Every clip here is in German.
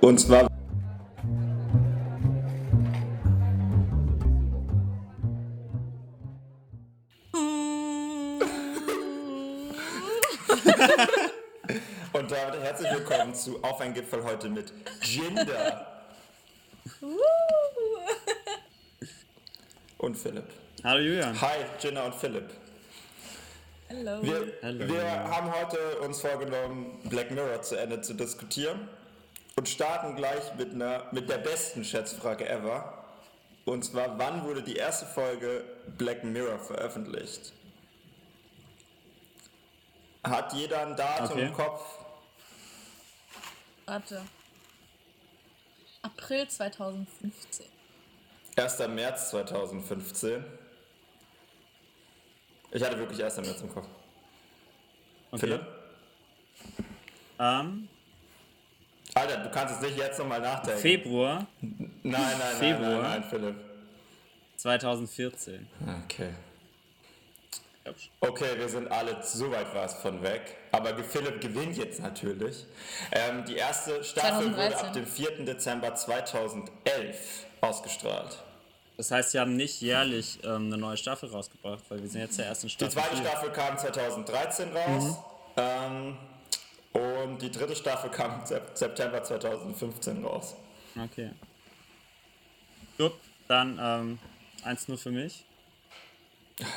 Und zwar. Und damit herzlich willkommen zu Auf ein Gipfel heute mit Jinder und Philipp. Hallo Julian. Hi, Jinder und Philipp. Hallo. Wir, Hallo. wir haben heute uns vorgenommen, Black Mirror zu Ende zu diskutieren und starten gleich mit, einer, mit der besten Schätzfrage ever. Und zwar, wann wurde die erste Folge Black Mirror veröffentlicht? Hat jeder ein Datum Okay. im Kopf? Warte. April 2015. 1. März 2015. Ich hatte wirklich 1. März im Kopf. Okay. Philipp? Ähm, Alter, du kannst es nicht jetzt nochmal nachdenken. Februar nein, nein, nein, Februar. nein, nein, Philipp. 2014. Okay. Okay, wir sind alle so weit was von weg. Aber Philipp gewinnt jetzt natürlich. Ähm, die erste Staffel wurde 2013. ab dem 4. Dezember 2011 ausgestrahlt. Das heißt, sie haben nicht jährlich ähm, eine neue Staffel rausgebracht, weil wir sind jetzt ja erst in Die Staffel zweite 4. Staffel kam 2013 raus. Mhm. Ähm, und die dritte Staffel kam im September 2015 raus. Okay. Gut, dann ähm, 1 nur für mich.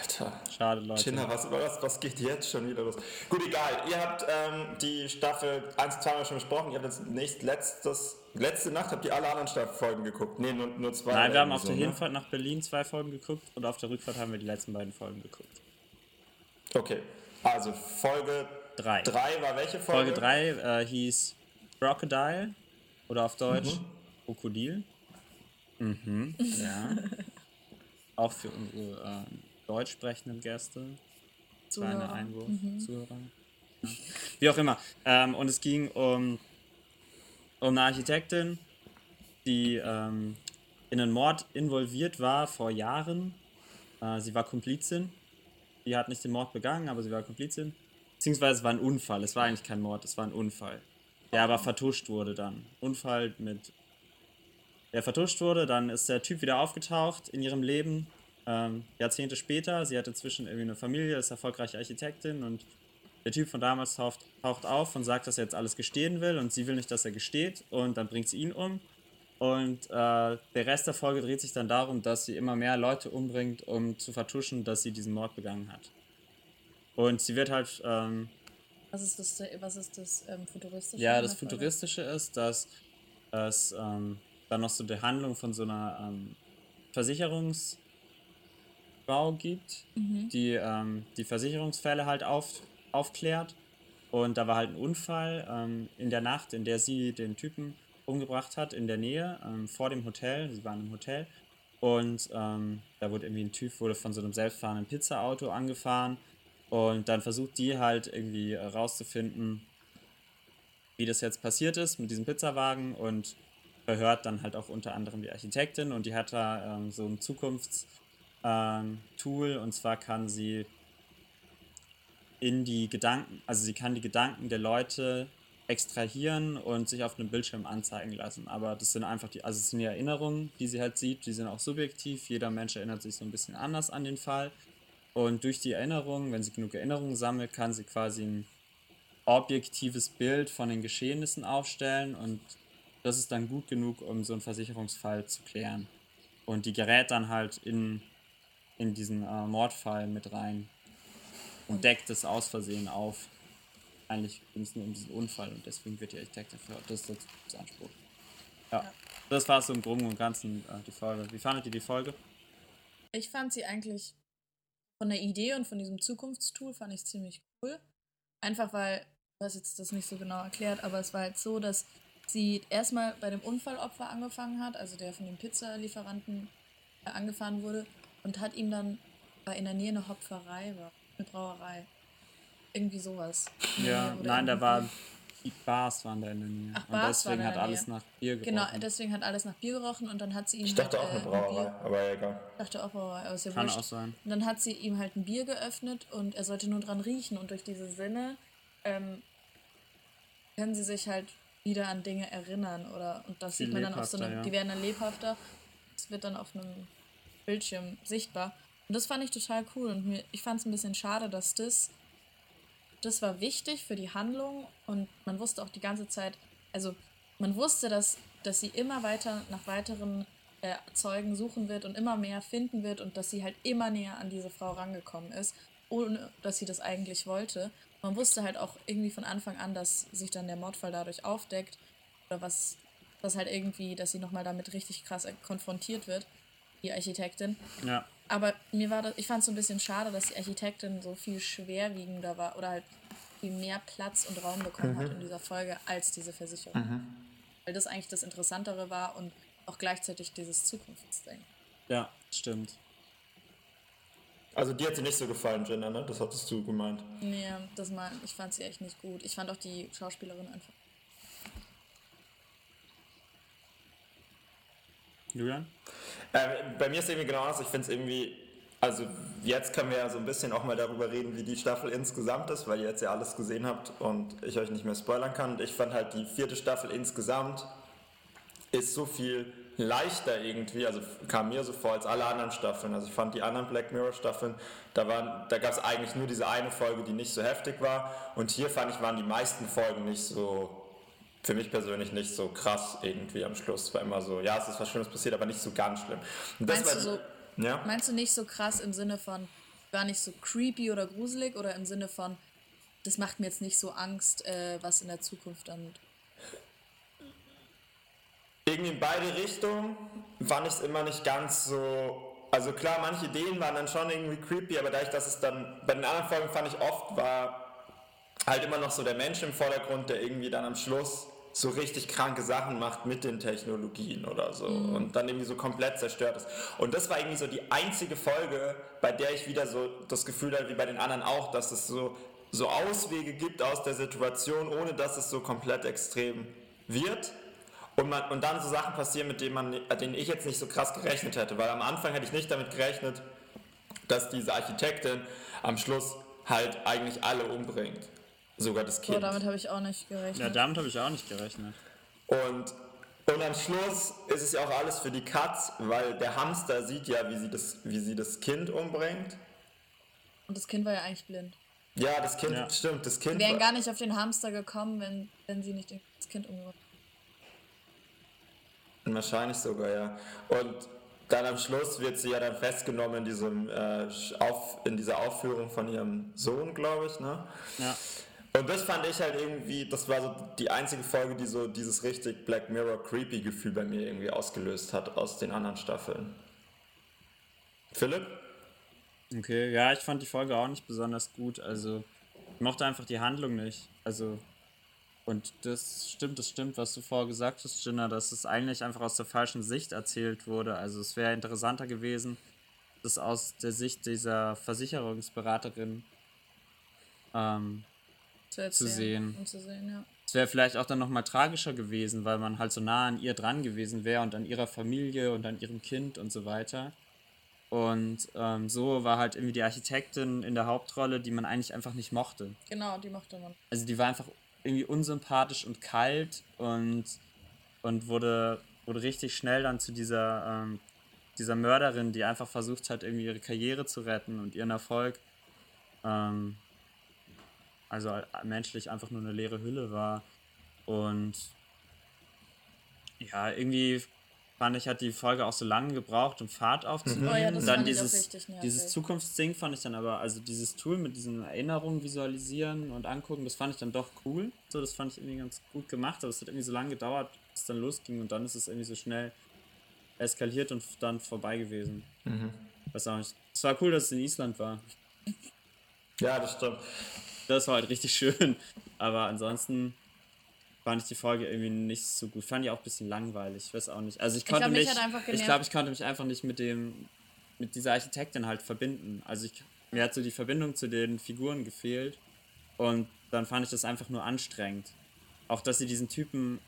Alter. Schade, Leute. Chinna, was, was, was geht jetzt schon wieder los? Gut, egal. Ihr habt ähm, die Staffel 1, 2 Mal schon besprochen. Ihr habt jetzt nicht letztes, letzte Nacht habt ihr alle anderen Staffelfolgen geguckt. Nee, nur, nur zwei. Nein, wir haben auf so, der ne? Hinfahrt nach Berlin zwei Folgen geguckt und auf der Rückfahrt haben wir die letzten beiden Folgen geguckt. Okay, also Folge Drei. 3 war welche Folge? Folge 3 äh, hieß Crocodile oder auf Deutsch Krokodil. Mhm, ja. Auch für unsere äh, deutsch sprechenden Gäste. Kleine Zuhörer. Einwurf, Zuhörer. Ja. Wie auch immer. Ähm, und es ging um, um eine Architektin, die ähm, in einen Mord involviert war vor Jahren. Äh, sie war Komplizin. Die hat nicht den Mord begangen, aber sie war Komplizin. Beziehungsweise es war ein Unfall. Es war eigentlich kein Mord, es war ein Unfall. Der aber vertuscht wurde dann. Unfall mit. Der vertuscht wurde, dann ist der Typ wieder aufgetaucht in ihrem Leben. Ähm, Jahrzehnte später. Sie hat inzwischen irgendwie eine Familie, ist erfolgreiche Architektin und der Typ von damals taucht, taucht auf und sagt, dass er jetzt alles gestehen will und sie will nicht, dass er gesteht und dann bringt sie ihn um. Und äh, der Rest der Folge dreht sich dann darum, dass sie immer mehr Leute umbringt, um zu vertuschen, dass sie diesen Mord begangen hat. Und sie wird halt, ähm, Was ist das, was ist das ähm, Futuristische? ja, das? Futuristische ist, dass es ähm, dann noch so die Handlung von so einer ähm, Versicherungsfrau gibt, die ähm, die Versicherungsfälle halt auf, aufklärt. Und da war halt ein Unfall ähm, in der Nacht, in der sie den Typen umgebracht hat, in der Nähe, vor dem Hotel. Sie waren im Hotel. Und da wurde irgendwie ein Typ wurde von so einem selbstfahrenden Pizzaauto angefahren. Und dann versucht die halt irgendwie äh, rauszufinden, wie das jetzt passiert ist mit diesem Pizzawagen und verhört dann halt auch unter anderem die Architektin und die hat da ähm, so ein Zukunftstool ähm, und zwar kann sie in die Gedanken, also sie kann die Gedanken der Leute extrahieren und sich auf einem Bildschirm anzeigen lassen. Aber das sind einfach die, also es sind die Erinnerungen, die sie halt sieht, die sind auch subjektiv. Jeder Mensch erinnert sich so ein bisschen anders an den Fall. Und durch die Erinnerungen, wenn sie genug Erinnerungen sammelt, kann sie quasi ein objektives Bild von den Geschehnissen aufstellen und das ist dann gut genug, um so einen Versicherungsfall zu klären. Und die gerät dann halt in, in diesen äh, Mordfall mit rein und deckt es aus Versehen auf. Eigentlich ging es nur um diesen Unfall und deswegen wird die Architektin verhört. Das ist das Anspruch. Ja. Ja. Das war so im Groben und Ganzen äh, die Folge. Wie fandet ihr die Folge? Ich fand sie eigentlich von der Idee und von diesem Zukunftstool fand ich ziemlich cool. Einfach weil, du hast jetzt das nicht so genau erklärt, aber es war halt so, dass sie erstmal bei dem Unfallopfer angefangen hat, also der von dem Pizzalieferanten äh, angefahren wurde und hat ihm dann weil in der Nähe eine Hopferei war, eine Brauerei. Irgendwie sowas. Ja, Oder nein, da war Bars waren da in der Nähe. Ach, und Bars deswegen hat alles Nähe. nach Bier gerochen. Genau, deswegen hat alles nach Bier gerochen und dann hat sie ihm Ich dachte halt, auch eine äh, ein Brauerei, Bier, aber egal. ich dachte auch Brauerei, aber ist ja Kann wurscht. auch sein. Und dann hat sie ihm halt ein Bier geöffnet und er sollte nur dran riechen. Und durch diese Sinne ähm, können sie sich halt wieder an Dinge erinnern oder und das Viel sieht man dann auf so einem, ja. die werden dann lebhafter. Es wird dann auf einem Bildschirm sichtbar. Und das fand ich total cool und mir, ich fand es ein bisschen schade, dass das, das war wichtig für die Handlung und man wusste auch die ganze Zeit, also man wusste, dass, dass sie immer weiter nach weiteren äh, Zeugen suchen wird und immer mehr finden wird und dass sie halt immer näher an diese Frau rangekommen ist, ohne dass sie das eigentlich wollte. Man wusste halt auch irgendwie von Anfang an, dass sich dann der Mordfall dadurch aufdeckt oder was, was halt irgendwie, dass sie nochmal damit richtig krass konfrontiert wird, die Architektin. Ja. Aber mir war das, ich fand es so ein bisschen schade, dass die Architektin so viel schwerwiegender war oder halt viel mehr Platz und Raum bekommen mhm. hat in dieser Folge als diese Versicherung. Mhm. Weil das eigentlich das Interessantere war und auch gleichzeitig dieses Zukunftsding. Ja, stimmt. Also dir hat sie nicht so gefallen, Jenna, ne? Das hattest du gemeint. Nee, das mal, ich fand sie echt nicht gut. Ich fand auch die Schauspielerin einfach. Julian? Äh, bei mir ist irgendwie genau anders. Ich finde es irgendwie, also jetzt können wir ja so ein bisschen auch mal darüber reden, wie die Staffel insgesamt ist, weil ihr jetzt ja alles gesehen habt und ich euch nicht mehr spoilern kann. Und ich fand halt die vierte Staffel insgesamt ist so viel leichter irgendwie, also kam mir so vor als alle anderen Staffeln. Also ich fand die anderen Black Mirror Staffeln, da, da gab es eigentlich nur diese eine Folge, die nicht so heftig war. Und hier fand ich, waren die meisten Folgen nicht so, für mich persönlich nicht so krass irgendwie am Schluss. Es war immer so, ja, es ist was Schlimmes passiert, aber nicht so ganz schlimm. meinst, war, du so, ja? meinst du nicht so krass im Sinne von, war nicht so creepy oder gruselig oder im Sinne von, das macht mir jetzt nicht so Angst, äh, was in der Zukunft dann irgendwie in beide Richtungen fand ich es immer nicht ganz so. Also klar, manche Ideen waren dann schon irgendwie creepy, aber dadurch, dass es dann bei den anderen Folgen fand ich oft war halt immer noch so der Mensch im Vordergrund, der irgendwie dann am Schluss so richtig kranke Sachen macht mit den Technologien oder so mhm. und dann irgendwie so komplett zerstört ist. Und das war irgendwie so die einzige Folge, bei der ich wieder so das Gefühl hatte, wie bei den anderen auch, dass es so, so Auswege gibt aus der Situation, ohne dass es so komplett extrem wird. Und, man, und dann so Sachen passieren, mit denen, man, denen ich jetzt nicht so krass gerechnet hätte, weil am Anfang hätte ich nicht damit gerechnet, dass diese Architektin am Schluss halt eigentlich alle umbringt. Sogar das Kind. Oh, damit habe ich auch nicht gerechnet. Ja, damit habe ich auch nicht gerechnet. Und, und am Schluss ist es ja auch alles für die Katz, weil der Hamster sieht ja, wie sie das, wie sie das Kind umbringt. Und das Kind war ja eigentlich blind. Ja, das Kind, ja. stimmt, das Kind. Wir wären gar nicht auf den Hamster gekommen, wenn, wenn sie nicht das Kind umgebracht Wahrscheinlich sogar, ja. Und dann am Schluss wird sie ja dann festgenommen in, diesem, äh, auf, in dieser Aufführung von ihrem Sohn, glaube ich. Ne? Ja. Und das fand ich halt irgendwie, das war so die einzige Folge, die so dieses richtig Black Mirror creepy Gefühl bei mir irgendwie ausgelöst hat aus den anderen Staffeln. Philipp? Okay, ja, ich fand die Folge auch nicht besonders gut. Also, ich mochte einfach die Handlung nicht. Also, und das stimmt, das stimmt, was du vorher gesagt hast, Ginna, dass es eigentlich einfach aus der falschen Sicht erzählt wurde. Also es wäre interessanter gewesen, das aus der Sicht dieser Versicherungsberaterin ähm, zu, zu, sehen. Zu sehen ja. Es wäre vielleicht auch dann nochmal tragischer gewesen, weil man halt so nah an ihr dran gewesen wäre und an ihrer Familie und an ihrem Kind und so weiter. Und ähm, so war halt irgendwie die Architektin in der Hauptrolle, die man eigentlich einfach nicht mochte. Genau, die mochte man. Also die war einfach irgendwie unsympathisch und kalt und, und wurde, wurde richtig schnell dann zu dieser, ähm, dieser Mörderin, die einfach versucht hat, irgendwie ihre Karriere zu retten und ihren Erfolg. Ähm, also menschlich einfach nur eine leere Hülle war. Und ja, irgendwie fand ich, hat die Folge auch so lange gebraucht, um Fahrt aufzunehmen. Mhm. Oh ja, das dann dieses, dieses Zukunftsding fand ich dann aber, also dieses Tool mit diesen Erinnerungen visualisieren und angucken, das fand ich dann doch cool. So, das fand ich irgendwie ganz gut gemacht, aber es hat irgendwie so lange gedauert, bis es dann losging und dann ist es irgendwie so schnell eskaliert und dann vorbei gewesen. Mhm. Weiß auch nicht. Es war cool, dass es in Island war. Ja, das stimmt. Das war halt richtig schön. Aber ansonsten fand ich die Folge irgendwie nicht so gut. Fand ich auch ein bisschen langweilig. Ich weiß auch nicht. Also ich konnte ich glaub, mich, mich ich glaube, ich konnte mich einfach nicht mit dem, mit dieser Architektin halt verbinden. Also ich, mir hat so die Verbindung zu den Figuren gefehlt und dann fand ich das einfach nur anstrengend. Auch, dass sie diesen Typen,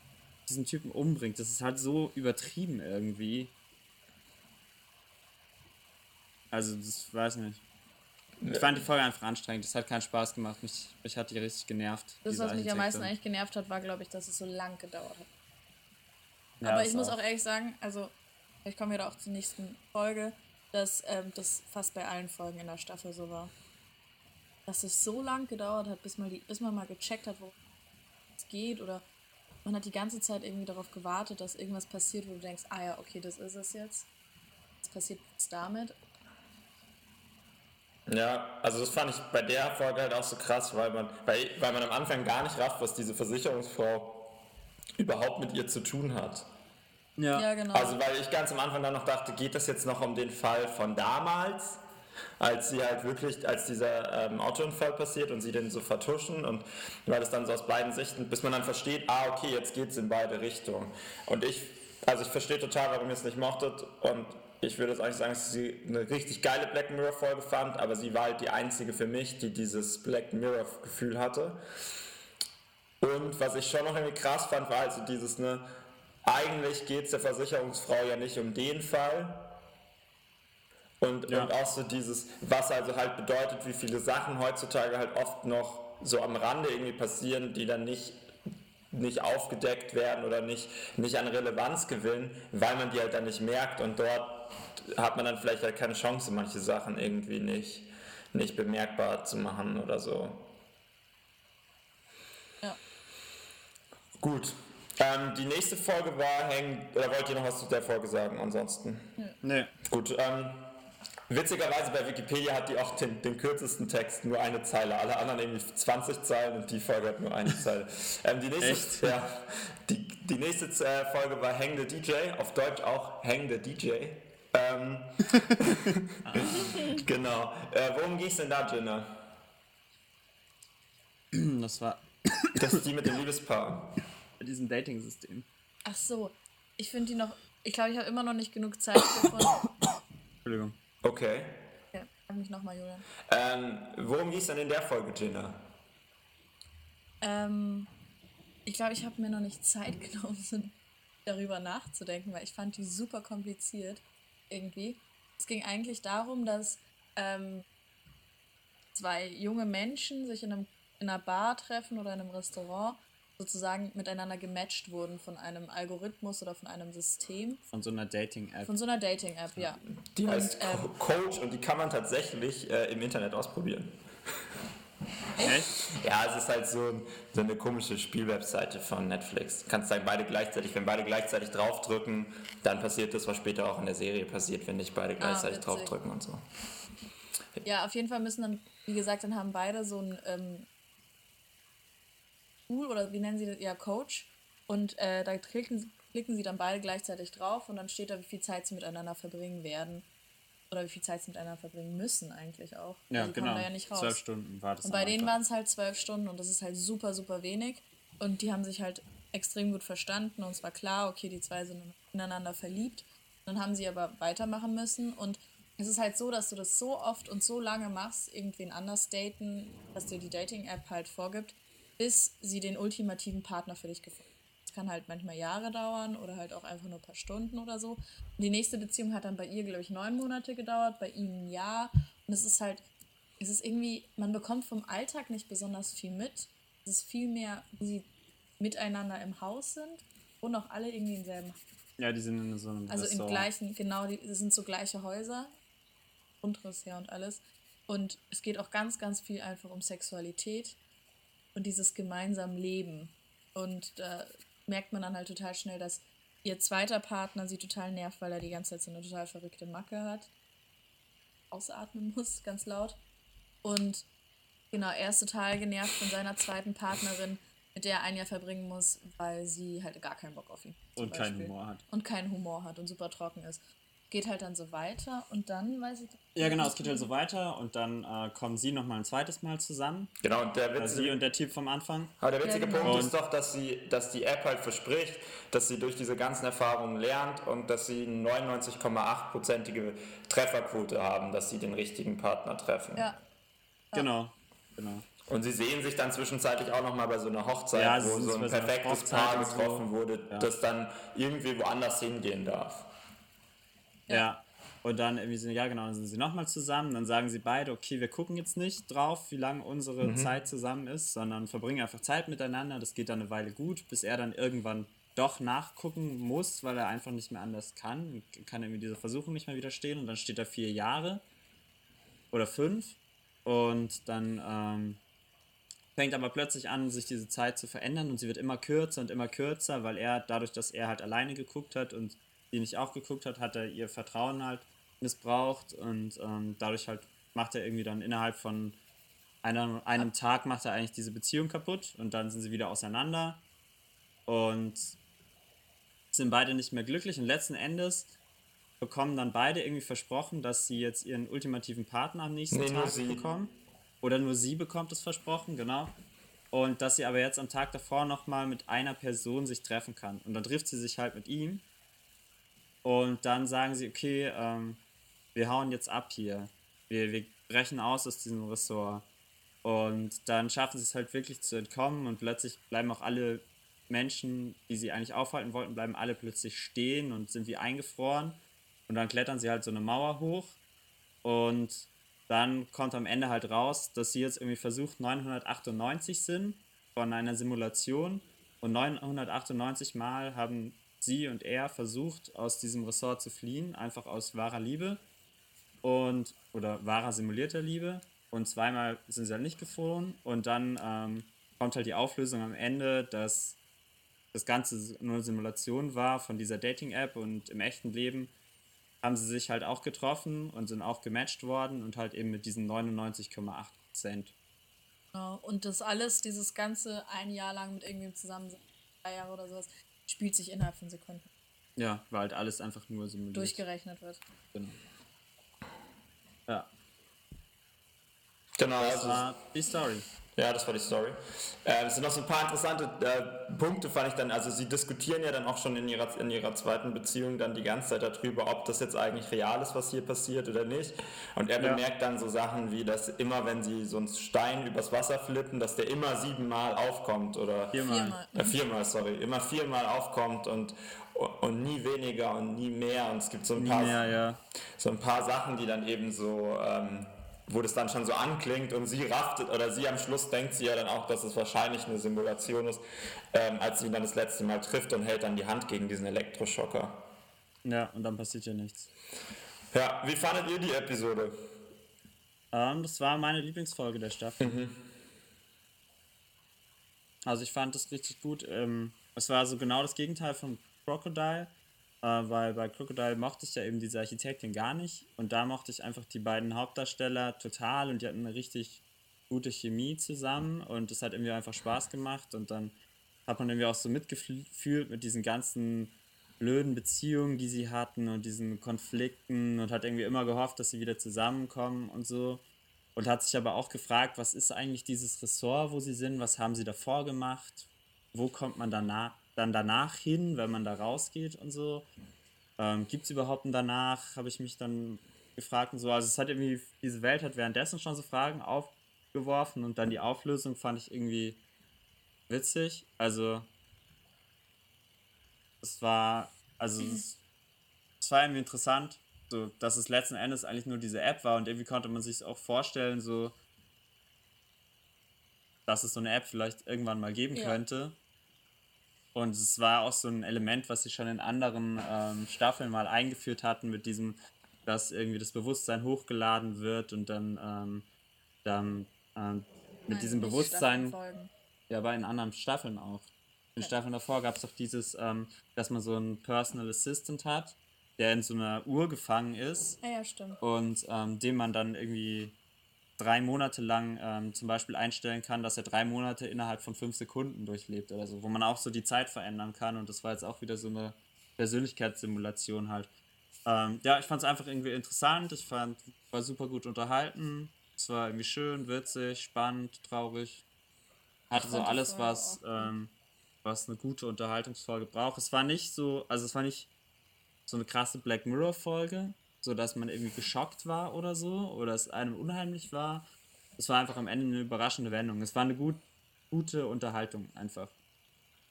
diesen Typen umbringt, das ist halt so übertrieben irgendwie. Also, das weiß nicht. Ich fand die Folge einfach anstrengend. Es hat keinen Spaß gemacht. Mich, mich hat die richtig genervt. Das, was mich am meisten eigentlich genervt hat, war, glaube ich, dass es so lang gedauert hat. Ja, Aber ich muss auch ehrlich sagen, also ich komme wieder auch zur nächsten Folge, dass ähm, das fast bei allen Folgen in der Staffel so war. Dass es so lang gedauert hat, bis man, die, bis man mal gecheckt hat, wo es geht oder man hat die ganze Zeit irgendwie darauf gewartet, dass irgendwas passiert, wo du denkst, ah ja, okay, das ist es jetzt. Was passiert jetzt damit? Ja, also das fand ich bei der Folge halt auch so krass, weil man, weil, weil man am Anfang gar nicht rafft, was diese Versicherungsfrau überhaupt mit ihr zu tun hat. Ja. Ja, genau. Also weil ich ganz am Anfang dann noch dachte, geht das jetzt noch um den Fall von damals, als sie halt wirklich, als dieser ähm, Autounfall passiert und sie den so vertuschen und weil das dann so aus beiden Sichten, bis man dann versteht, ah okay, jetzt geht's in beide Richtungen. Und ich, also ich verstehe total, warum ihr es nicht mochtet und ich würde jetzt eigentlich sagen, dass sie eine richtig geile Black Mirror Folge fand, aber sie war halt die einzige für mich, die dieses Black Mirror Gefühl hatte. Und was ich schon noch irgendwie krass fand, war also dieses, ne, eigentlich geht es der Versicherungsfrau ja nicht um den Fall. Und, Ja. und auch so dieses, was also halt bedeutet, wie viele Sachen heutzutage halt oft noch so am Rande irgendwie passieren, die dann nicht, nicht aufgedeckt werden oder nicht, nicht an Relevanz gewinnen, weil man die halt dann nicht merkt und dort hat man dann vielleicht halt keine Chance, manche Sachen irgendwie nicht, nicht bemerkbar zu machen oder so. Ja. Gut. Ähm, die nächste Folge war hängen. Oder wollt ihr noch was zu der Folge sagen? Ansonsten. Nee. Gut. Ähm, witzigerweise bei Wikipedia hat die auch den, den kürzesten Text, nur eine Zeile. Alle anderen irgendwie 20 Zeilen und die Folge hat nur eine Zeile. Ähm, die, nächste, Echt? Ja, die, die nächste äh, Folge war Hang the DJ, auf Deutsch auch Hang the DJ. Ähm, genau. Äh, worum ging es denn da, Jenna? Das war Das ist die mit dem Liebespaar. bei diesem Dating-System. Ach so, ich finde die noch, ich glaube, ich habe immer noch nicht genug Zeit gefunden. Entschuldigung. Okay. Ja, frag mich nochmal, Julian. Ähm, worum ging es denn in der Folge, Jenna? Ähm, ich glaube, ich habe mir noch nicht Zeit genommen, darüber nachzudenken, weil ich fand die super kompliziert irgendwie. Es ging eigentlich darum, dass ähm, zwei junge Menschen sich in, einem, in einer Bar treffen oder in einem Restaurant sozusagen miteinander gematcht wurden von einem Algorithmus oder von einem System, Von so einer Dating-App. von so einer Dating-App, ja. Die Und, heißt ähm, Co- Coach und die kann man tatsächlich äh, im Internet ausprobieren. Echt? Ja, es ist halt so, ein- so eine komische Spielwebseite von Netflix. Du kannst sagen, beide gleichzeitig, wenn beide gleichzeitig draufdrücken, dann passiert das, was später auch in der Serie passiert, wenn nicht beide gleichzeitig witzig. draufdrücken und so. Ja, auf jeden Fall müssen dann, wie gesagt, dann haben beide so ein ähm, Tool oder wie nennen sie das? Ja, Coach. Und äh, da klicken, klicken sie dann beide gleichzeitig drauf und dann steht da, wie viel Zeit sie miteinander verbringen werden. Oder wie viel Zeit sie miteinander verbringen müssen eigentlich auch. Ja, Weil die kommen genau. da ja nicht raus. Zwölf Stunden war das. Und bei denen waren es halt zwölf Stunden und das ist halt super, super wenig. Und die haben sich halt extrem gut verstanden und es war klar, okay, die zwei sind ineinander verliebt. Dann haben sie aber weitermachen müssen und es ist halt so, dass du das so oft und so lange machst, irgendwen anders daten, dass dir die Dating-App halt vorgibt, bis sie den ultimativen Partner für dich gefunden. Das kann halt manchmal Jahre dauern oder halt auch einfach nur ein paar Stunden oder so. Und die nächste Beziehung hat dann bei ihr, glaube ich, neun Monate gedauert, bei ihm ein Jahr. Und es ist halt, es ist irgendwie, man bekommt vom Alltag nicht besonders viel mit. Es ist viel mehr, wie sie miteinander im Haus sind und auch alle irgendwie im selben Ja, die sind in so einem also im gleichen, genau, die, das sind so gleiche Häuser, Grundriss her und alles. Und es geht auch ganz, ganz viel einfach um Sexualität und dieses gemeinsame Leben. Und da merkt man dann halt total schnell, dass ihr zweiter Partner sie total nervt, weil er die ganze Zeit so eine total verrückte Macke hat. Ausatmen muss, ganz laut. Und genau, er ist total genervt von seiner zweiten Partnerin, mit der er ein Jahr verbringen muss, weil sie halt gar keinen Bock auf ihn. zum Und keinen Beispiel. Humor hat. Und keinen Humor hat und super trocken ist. Geht halt dann so weiter und dann weiß ich. Ja, genau, es geht halt so weiter und dann äh, kommen sie nochmal ein zweites Mal zusammen. Genau, und der sie witzige, und der Typ vom Anfang. aber der witzige Ja, genau. Punkt ist doch, dass, sie, dass die App halt verspricht, dass sie durch diese ganzen Erfahrungen lernt und dass sie eine 99,8%ige Trefferquote haben, dass sie den richtigen Partner treffen. Ja, Genau, genau. Und sie sehen sich dann zwischenzeitlich auch nochmal bei so einer Hochzeit, Ja, sie wo so ein so perfektes Paar so. getroffen wurde, Ja. das dann irgendwie woanders hingehen darf. Ja. Und dann irgendwie so, ja genau, dann sind sie nochmal zusammen. Dann sagen sie beide, okay, wir gucken jetzt nicht drauf, wie lange unsere mhm. Zeit zusammen ist, sondern verbringen einfach Zeit miteinander. Das geht dann eine Weile gut, bis er dann irgendwann doch nachgucken muss, weil er einfach nicht mehr anders kann. Kann irgendwie dieser Versuchung nicht mehr widerstehen. Und dann steht da vier Jahre oder fünf. Und dann ähm, fängt aber plötzlich an, sich diese Zeit zu verändern und sie wird immer kürzer und immer kürzer, weil er dadurch, dass er halt alleine geguckt hat und sie nicht auch geguckt hat, hat er ihr Vertrauen halt missbraucht und ähm, dadurch halt macht er irgendwie dann innerhalb von einer, einem Tag macht er eigentlich diese Beziehung kaputt und dann sind sie wieder auseinander und sind beide nicht mehr glücklich und letzten Endes bekommen dann beide irgendwie versprochen, dass sie jetzt ihren ultimativen Partner am nächsten nee, Tag bekommen. Oder nur sie bekommt es versprochen, genau. Und dass sie aber jetzt am Tag davor nochmal mit einer Person sich treffen kann. Und dann trifft sie sich halt mit ihm. Und dann sagen sie, okay, ähm, wir hauen jetzt ab hier. Wir, wir brechen aus aus diesem Ressort. Und dann schaffen sie es halt wirklich zu entkommen und plötzlich bleiben auch alle Menschen, die sie eigentlich aufhalten wollten, bleiben alle plötzlich stehen und sind wie eingefroren. Und dann klettern sie halt so eine Mauer hoch. Und dann kommt am Ende halt raus, dass sie jetzt irgendwie versucht 998 sind von einer Simulation. Und 998 Mal haben sie und er versucht, aus diesem Ressort zu fliehen, einfach aus wahrer Liebe und oder wahrer simulierter Liebe. Und zweimal sind sie halt nicht geflohen. Und dann ähm, kommt halt die Auflösung am Ende, dass das Ganze nur eine Simulation war von dieser Dating-App und im echten Leben haben sie sich halt auch getroffen und sind auch gematcht worden und halt eben mit diesen 99,8 Prozent. Genau. Und das alles, dieses ganze ein Jahr lang mit irgendwem zusammen, drei Jahre oder sowas, spielt sich innerhalb von Sekunden. Ja, weil halt alles einfach nur simuliert. Durchgerechnet wird. Genau. Ja. Genau. Das war die Story. Ja, das war die Story. Äh, es sind noch so ein paar interessante äh, Punkte, fand ich dann. Also, sie diskutieren ja dann auch schon in ihrer, in ihrer zweiten Beziehung dann die ganze Zeit darüber, ob das jetzt eigentlich real ist, was hier passiert oder nicht. Und er ja. bemerkt dann so Sachen wie, dass immer, wenn sie so einen Stein übers Wasser flippen, dass der immer siebenmal aufkommt oder. Viermal. Äh, viermal, sorry. Immer viermal aufkommt und, und nie weniger und nie mehr. Und es gibt so ein, paar, mehr, ja. so ein paar Sachen, die dann eben so. Ähm, wo das dann schon so anklingt und sie raftet oder sie am Schluss denkt sie ja dann auch, dass es wahrscheinlich eine Simulation ist, ähm, als sie ihn dann das letzte Mal trifft und hält dann die Hand gegen diesen Elektroschocker. Ja, und dann passiert ja nichts. Ja, wie fandet ihr die Episode? Ähm, das war meine Lieblingsfolge der Staffel. Mhm. Also ich fand das richtig gut. Ähm, es war so genau das Gegenteil von Crocodile äh, weil bei Crocodile mochte ich ja eben diese Architektin gar nicht. Und da mochte ich einfach die beiden Hauptdarsteller total. Und die hatten eine richtig gute Chemie zusammen. Und es hat irgendwie einfach Spaß gemacht. Und dann hat man irgendwie auch so mitgefühlt mit diesen ganzen blöden Beziehungen, die sie hatten und diesen Konflikten. Und hat irgendwie immer gehofft, dass sie wieder zusammenkommen und so. Und hat sich aber auch gefragt, was ist eigentlich dieses Ressort, wo sie sind, was haben sie davor gemacht, wo kommt man danach, dann danach hin, wenn man da rausgeht und so? Ähm, Gibt es überhaupt ein danach? Habe ich mich dann gefragt und so. Also es hat irgendwie, diese Welt hat währenddessen schon so Fragen aufgeworfen und dann die Auflösung fand ich irgendwie witzig. Also es war, also es, es war irgendwie interessant, so, dass es letzten Endes eigentlich nur diese App war und irgendwie konnte man sich auch vorstellen, so dass es so eine App vielleicht irgendwann mal geben ja. könnte. Und es war auch so ein Element, was sie schon in anderen ähm, Staffeln mal eingeführt hatten, mit diesem, dass irgendwie das Bewusstsein hochgeladen wird und dann, ähm, dann ähm, mit Nein, diesem Bewusstsein. Ja, aber in anderen Staffeln auch. In. Staffeln davor gab es auch dieses, ähm, dass man so einen Personal Assistant hat, der in so einer Uhr gefangen ist. Ja, ja stimmt. Und ähm, dem man dann irgendwie drei Monate lang ähm, zum Beispiel einstellen kann, dass er drei Monate innerhalb von fünf Sekunden durchlebt oder so, wo man auch so die Zeit verändern kann. Und das war jetzt auch wieder so eine Persönlichkeitssimulation halt. Ähm, ja, ich fand es einfach irgendwie interessant. Ich fand, war super gut unterhalten. Es war irgendwie schön, witzig, spannend, traurig. Hatte so alles, was, ähm, was eine gute Unterhaltungsfolge braucht. Es war nicht so, also es war nicht so eine krasse Black Mirror Folge, so dass man irgendwie geschockt war oder so oder es einem unheimlich war. Es war einfach am Ende eine überraschende Wendung. Es war eine gut, gute Unterhaltung einfach.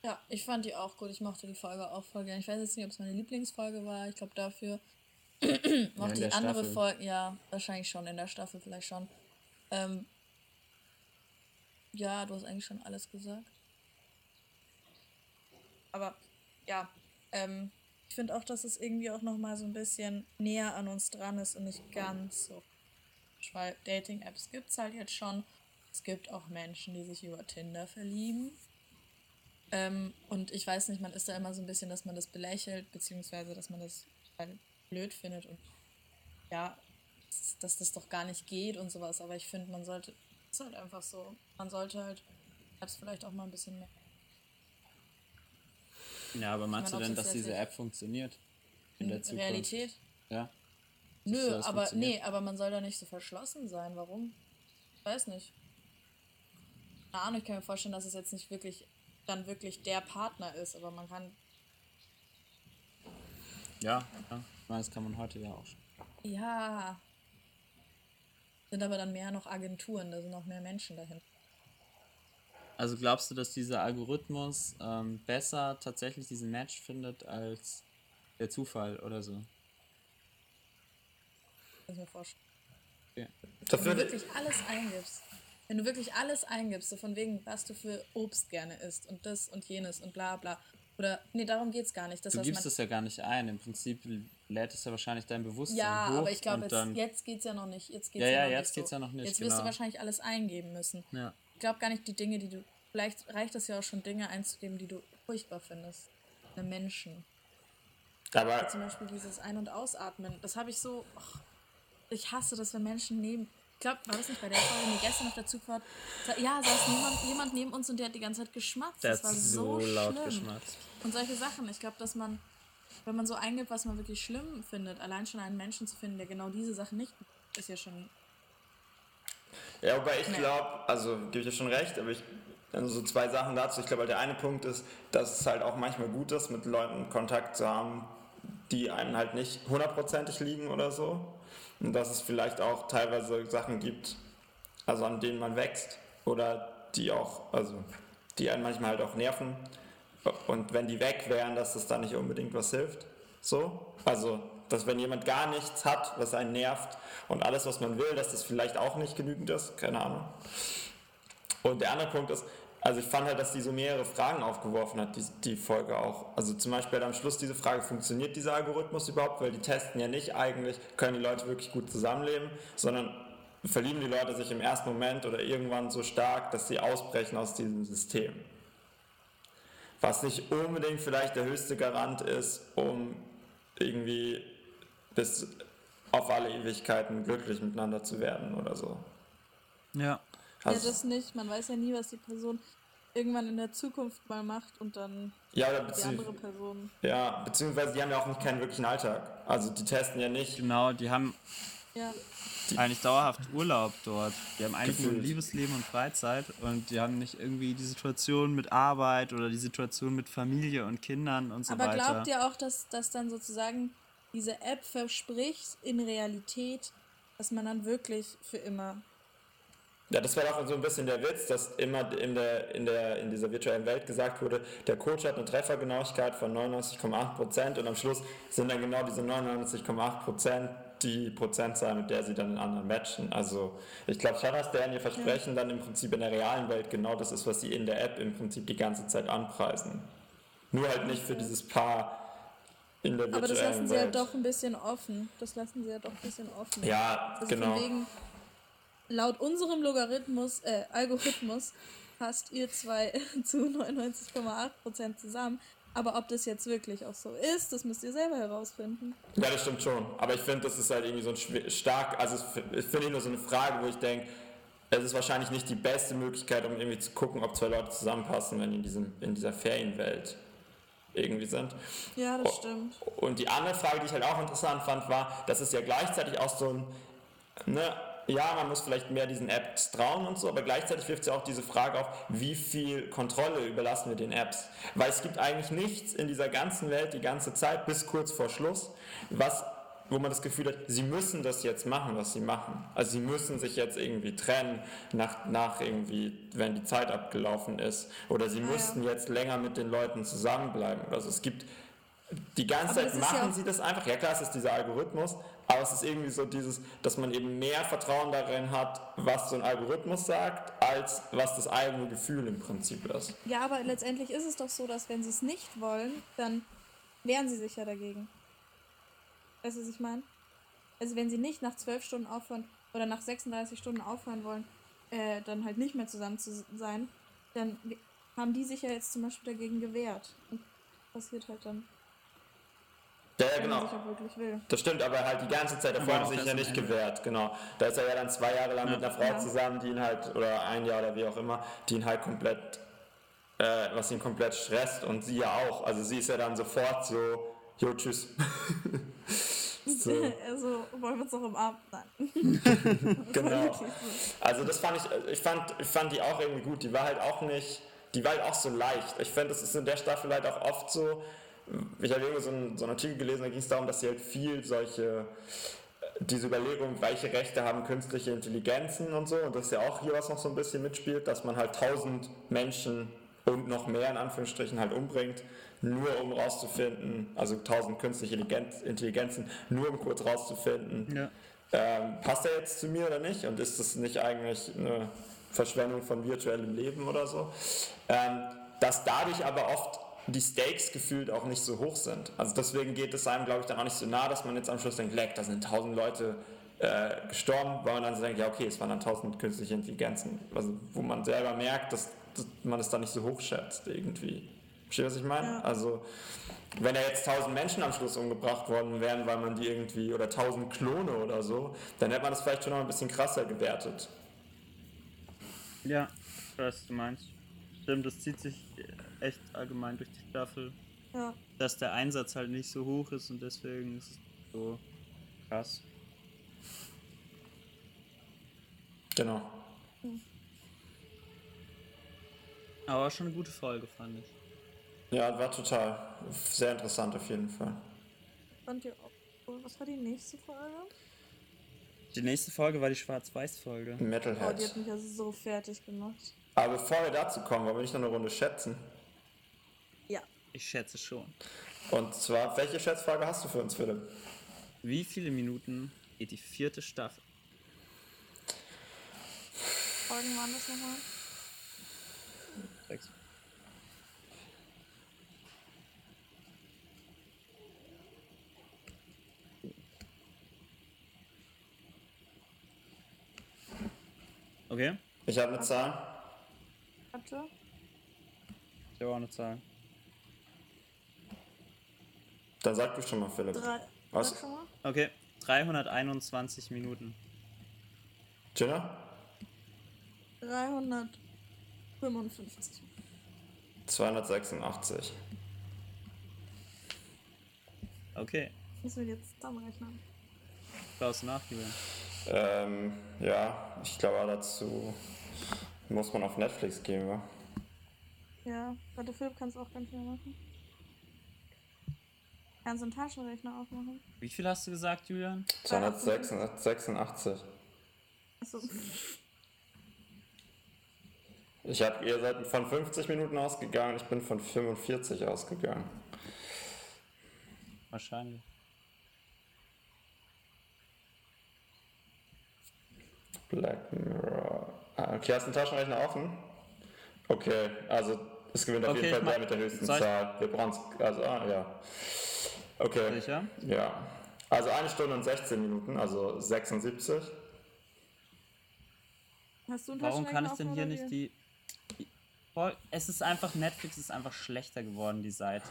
Ja, ich fand die auch gut. Ich mochte die Folge auch voll gerne. Ich weiß jetzt nicht, ob es meine Lieblingsfolge war. Ich glaube, dafür in die der andere Staffel. Folge, ja, wahrscheinlich schon, in der Staffel vielleicht schon. Ähm, ja, du hast eigentlich schon alles gesagt. Aber ja, ähm, ich finde auch, dass es irgendwie auch nochmal so ein bisschen näher an uns dran ist und nicht ganz so. Weil Dating-Apps gibt es halt jetzt schon. Es gibt auch Menschen, die sich über Tinder verlieben. Ähm, und ich weiß nicht, man ist da immer so ein bisschen, dass man das belächelt, beziehungsweise dass man das halt blöd findet und ja, dass- das doch gar nicht geht und sowas. Aber ich finde, man sollte, ist halt einfach so, man sollte halt Apps vielleicht auch mal ein bisschen mehr. Ja, aber meinst du denn, dass diese App funktioniert? In der Zukunft? Realität? Ja. Nö, das aber funktioniert? nee, aber man soll da nicht so verschlossen sein. Warum? Ich weiß nicht. Keine Ahnung, ich kann mir vorstellen, dass es jetzt nicht wirklich dann wirklich der Partner ist, aber man kann. Ja, ja. Ich meine, das kann man heute ja auch schon. Ja. Sind aber dann mehr noch Agenturen, da sind noch mehr Menschen dahinter. Also glaubst du, dass dieser Algorithmus ähm, besser tatsächlich diesen Match findet als der Zufall oder so? Kann ich mir vorstellen. Okay. Wenn du wirklich alles eingibst, wenn du wirklich alles eingibst, so von wegen, was du für Obst gerne isst und das und jenes und bla bla. Oder, nee, darum geht's gar nicht. Das, Du was gibst es ja gar nicht ein. Im Prinzip lädt es ja wahrscheinlich dein Bewusstsein ja, hoch. aber ich glaube, und jetzt, jetzt geht's ja noch nicht. Jetzt geht's Ja, ja, noch jetzt nicht geht's so. ja noch nicht, Jetzt wirst du genau. wahrscheinlich alles eingeben müssen. Ja. Ich glaube gar nicht, die Dinge, die du. Vielleicht reicht es ja auch schon, Dinge einzugeben, die du furchtbar findest. Bei Menschen. aber Zum Beispiel dieses Ein- und Ausatmen. Das habe ich so. ach, ich hasse das, wenn Menschen neben. Ich glaube, war das nicht bei der Folge, die gestern auf der Zugfahrt. Ja, saß jemand, jemand neben uns und der hat die ganze Zeit geschmatzt. Das hat war so so, laut schlimm. geschmatzt. Und solche Sachen. Ich glaube, dass man, wenn man so eingibt, was man wirklich schlimm findet, allein schon einen Menschen zu finden, der genau diese Sachen nicht, ist ja schon. Ja, wobei ich glaube, also gebe ich dir schon recht, aber ich, also so zwei Sachen dazu. Ich glaube, halt der eine Punkt ist, dass es halt auch manchmal gut ist, mit Leuten Kontakt zu haben, die einem halt nicht hundertprozentig liegen oder so. Und dass es vielleicht auch teilweise Sachen gibt, also an denen man wächst oder die auch, also die einen manchmal halt auch nerven. Und wenn die weg wären, dass das dann nicht unbedingt was hilft. So. Also, dass wenn jemand gar nichts hat, was einen nervt und alles, was man will, dass das vielleicht auch nicht genügend ist. Keine Ahnung. Und der andere Punkt ist, also ich fand halt, dass die so mehrere Fragen aufgeworfen hat, die, die Folge auch. Also zum Beispiel hat am Schluss diese Frage, funktioniert dieser Algorithmus überhaupt? Weil die testen ja nicht eigentlich, können die Leute wirklich gut zusammenleben, sondern verlieben die Leute sich im ersten Moment oder irgendwann so stark, dass sie ausbrechen aus diesem System. Was nicht unbedingt vielleicht der höchste Garant ist, um irgendwie bis auf alle Ewigkeiten glücklich miteinander zu werden oder so. Ja. Ja, Also- das nicht. Man weiß ja nie, was die Person irgendwann in der Zukunft mal macht und dann Ja, die andere Person. ja, beziehungsweise die haben ja auch nicht keinen wirklichen Alltag. Also die testen ja nicht. Genau, die haben Ja. eigentlich dauerhaft Urlaub dort. Die haben eigentlich nur ein. Liebesleben und Freizeit und die haben nicht irgendwie die Situation mit Arbeit oder die Situation mit Familie und Kindern und so Aber weiter. glaubt ihr auch, dass, dass dann sozusagen diese App verspricht in Realität, dass man dann wirklich für immer. Ja, das war doch so ein bisschen der Witz, dass immer in, der, in, der, in dieser virtuellen Welt gesagt wurde, der Coach hat eine Treffergenauigkeit von 99,8% und am Schluss sind dann genau diese 99,8% die Prozentzahl, mit der sie dann den anderen matchen. Also ich glaube schon, dass deren ihr Versprechen dann im Prinzip in der realen Welt genau das ist, was sie in der App im Prinzip die ganze Zeit anpreisen. Nur halt nicht für dieses Paar in der Aber das lassen sie ja doch ein bisschen offen. Das lassen sie ja doch ein bisschen offen. Ja, Also genau. wegen, laut unserem Logarithmus, äh, Algorithmus passt ihr zwei zu 99,8% zusammen. Aber ob das jetzt wirklich auch so ist, das müsst ihr selber herausfinden. Ja, das stimmt schon. Aber ich finde, das ist halt irgendwie so ein stark, also ich finde nur so eine Frage, wo ich denke, es ist wahrscheinlich nicht die beste Möglichkeit, um irgendwie zu gucken, ob zwei Leute zusammenpassen, wenn in, diesem, in dieser Ferienwelt irgendwie sind. Ja, das stimmt. Und die andere Frage, die ich halt auch interessant fand, war, dass es ja gleichzeitig auch so ein, ne, ja, man muss vielleicht mehr diesen Apps trauen und so, aber gleichzeitig wirft sie auch diese Frage auf, wie viel Kontrolle überlassen wir den Apps? Weil es gibt eigentlich nichts in dieser ganzen Welt die ganze Zeit bis kurz vor Schluss, was wo man das Gefühl hat, sie müssen das jetzt machen, was sie machen. Also sie müssen sich jetzt irgendwie trennen, nach, nach irgendwie, wenn die Zeit abgelaufen ist. Oder sie ja. müssten jetzt länger mit den Leuten zusammenbleiben. Also es gibt die ganze Aber Zeit ja machen auch- sie das einfach. Ja klar, es ist dieser Algorithmus, aber es ist irgendwie so dieses, dass man eben mehr Vertrauen darin hat, was so ein Algorithmus sagt, als was das eigene Gefühl im Prinzip ist. Ja, aber letztendlich ist es doch so, dass wenn sie es nicht wollen, dann wehren sie sich ja dagegen. Weißt du, was ich meine? Also wenn sie nicht nach zwölf Stunden aufhören oder nach 36 Stunden aufhören wollen, äh, dann halt nicht mehr zusammen zu sein, dann haben die sich ja jetzt zum Beispiel dagegen gewehrt. Und passiert halt dann, Ja, ja genau. sich auch wirklich will. Das stimmt, aber halt die ganze Zeit davor sie auch sich ja nicht Ende. gewehrt, genau. Da ist er ja dann zwei Jahre lang Ja. mit einer Frau Ja. zusammen, die ihn halt, oder ein Jahr oder wie auch immer, die ihn halt komplett, äh, was ihn komplett stresst und sie ja auch. Also sie ist ja dann sofort so, jo, tschüss. so. also wollen wir uns noch umarmen? Nein. Genau. Also das fand ich, ich fand, ich fand die auch irgendwie gut. Die war halt auch nicht, die war halt auch so leicht. Ich finde, das ist in der Staffel halt auch oft so. Ich habe irgendwo so einen, so einen Artikel gelesen, da ging es darum, dass sie halt viel solche, äh, diese Überlegung, welche Rechte haben künstliche Intelligenzen und so. Und das ist ja auch hier was noch so ein bisschen mitspielt, dass man halt tausend Menschen und noch mehr in Anführungsstrichen halt umbringt, nur um rauszufinden, also tausend künstliche Intelligenz- Intelligenzen, nur um kurz rauszufinden, Ja. ähm, passt er jetzt zu mir oder nicht? Und ist das nicht eigentlich eine Verschwendung von virtuellem Leben oder so? Ähm, dass dadurch aber oft die Stakes gefühlt auch nicht so hoch sind. Also deswegen geht es einem, glaube ich, dann auch nicht so nah, dass man jetzt am Schluss denkt, leck, da sind tausend Leute äh, gestorben, weil man dann so denkt, ja okay, es waren dann tausend künstliche Intelligenzen. Also wo man selber merkt, dass, dass man es dann nicht so hoch schätzt irgendwie. Versteht ihr, was ich meine? Ja. Also wenn da jetzt tausend Menschen am Schluss umgebracht worden wären, weil man die irgendwie, oder tausend Klone oder so, dann hätte man das vielleicht schon noch ein bisschen krasser gewertet. Ja, ich weiß, was du meinst. Stimmt, das zieht sich echt allgemein durch die Staffel, Ja. dass der Einsatz halt nicht so hoch ist und deswegen ist es so krass. Genau. Aber schon eine gute Folge, fand ich. Ja, war total sehr interessant auf jeden Fall. Fand ihr auch. Oh, was war die nächste Folge? Die nächste Folge war die Schwarz-Weiß-Folge. Oh, die Metalhead. hat mich ja so fertig gemacht. Aber bevor wir dazu kommen, wollen wir nicht noch eine Runde schätzen. Ja. Ich schätze schon. Und zwar, welche Schätzfrage hast du für uns, Philipp? Wie viele Minuten geht die vierte Staffel? Folgen waren das nochmal? Sechs. Okay, Ich habe eine Zahl. Warte. ich habe auch eine Zahl. Dann sag du schon mal, Philipp. Drei. Was? Sag schon mal. Okay, 321 Minuten. Gina? 355. 286. Okay, Müssen wir jetzt zusammenrechnen. Klaus nach, Julian. Ähm, ja, ich glaube dazu muss man auf Netflix gehen, wa? Ja, warte, Philipp kannst auch ganz schnell machen. Kannst du einen Taschenrechner aufmachen? Wie viel hast du gesagt, Julian? 286. Achso. Ich habe, ihr seid von 50 Minuten ausgegangen, ich bin von 45 ausgegangen. Wahrscheinlich. Black Mirror. Ah, okay, hast du einen Taschenrechner offen? Okay, also es gewinnt auf Okay, jeden Fall der mit der höchsten Zahl. Wir brauchen also, ah, ja. Okay. Sicher? Ja. Also eine Stunde und 16 Minuten, also 76. Hast du einen Warum kann ich denn hier nicht die. Es ist einfach, Netflix ist einfach schlechter geworden, die Seite.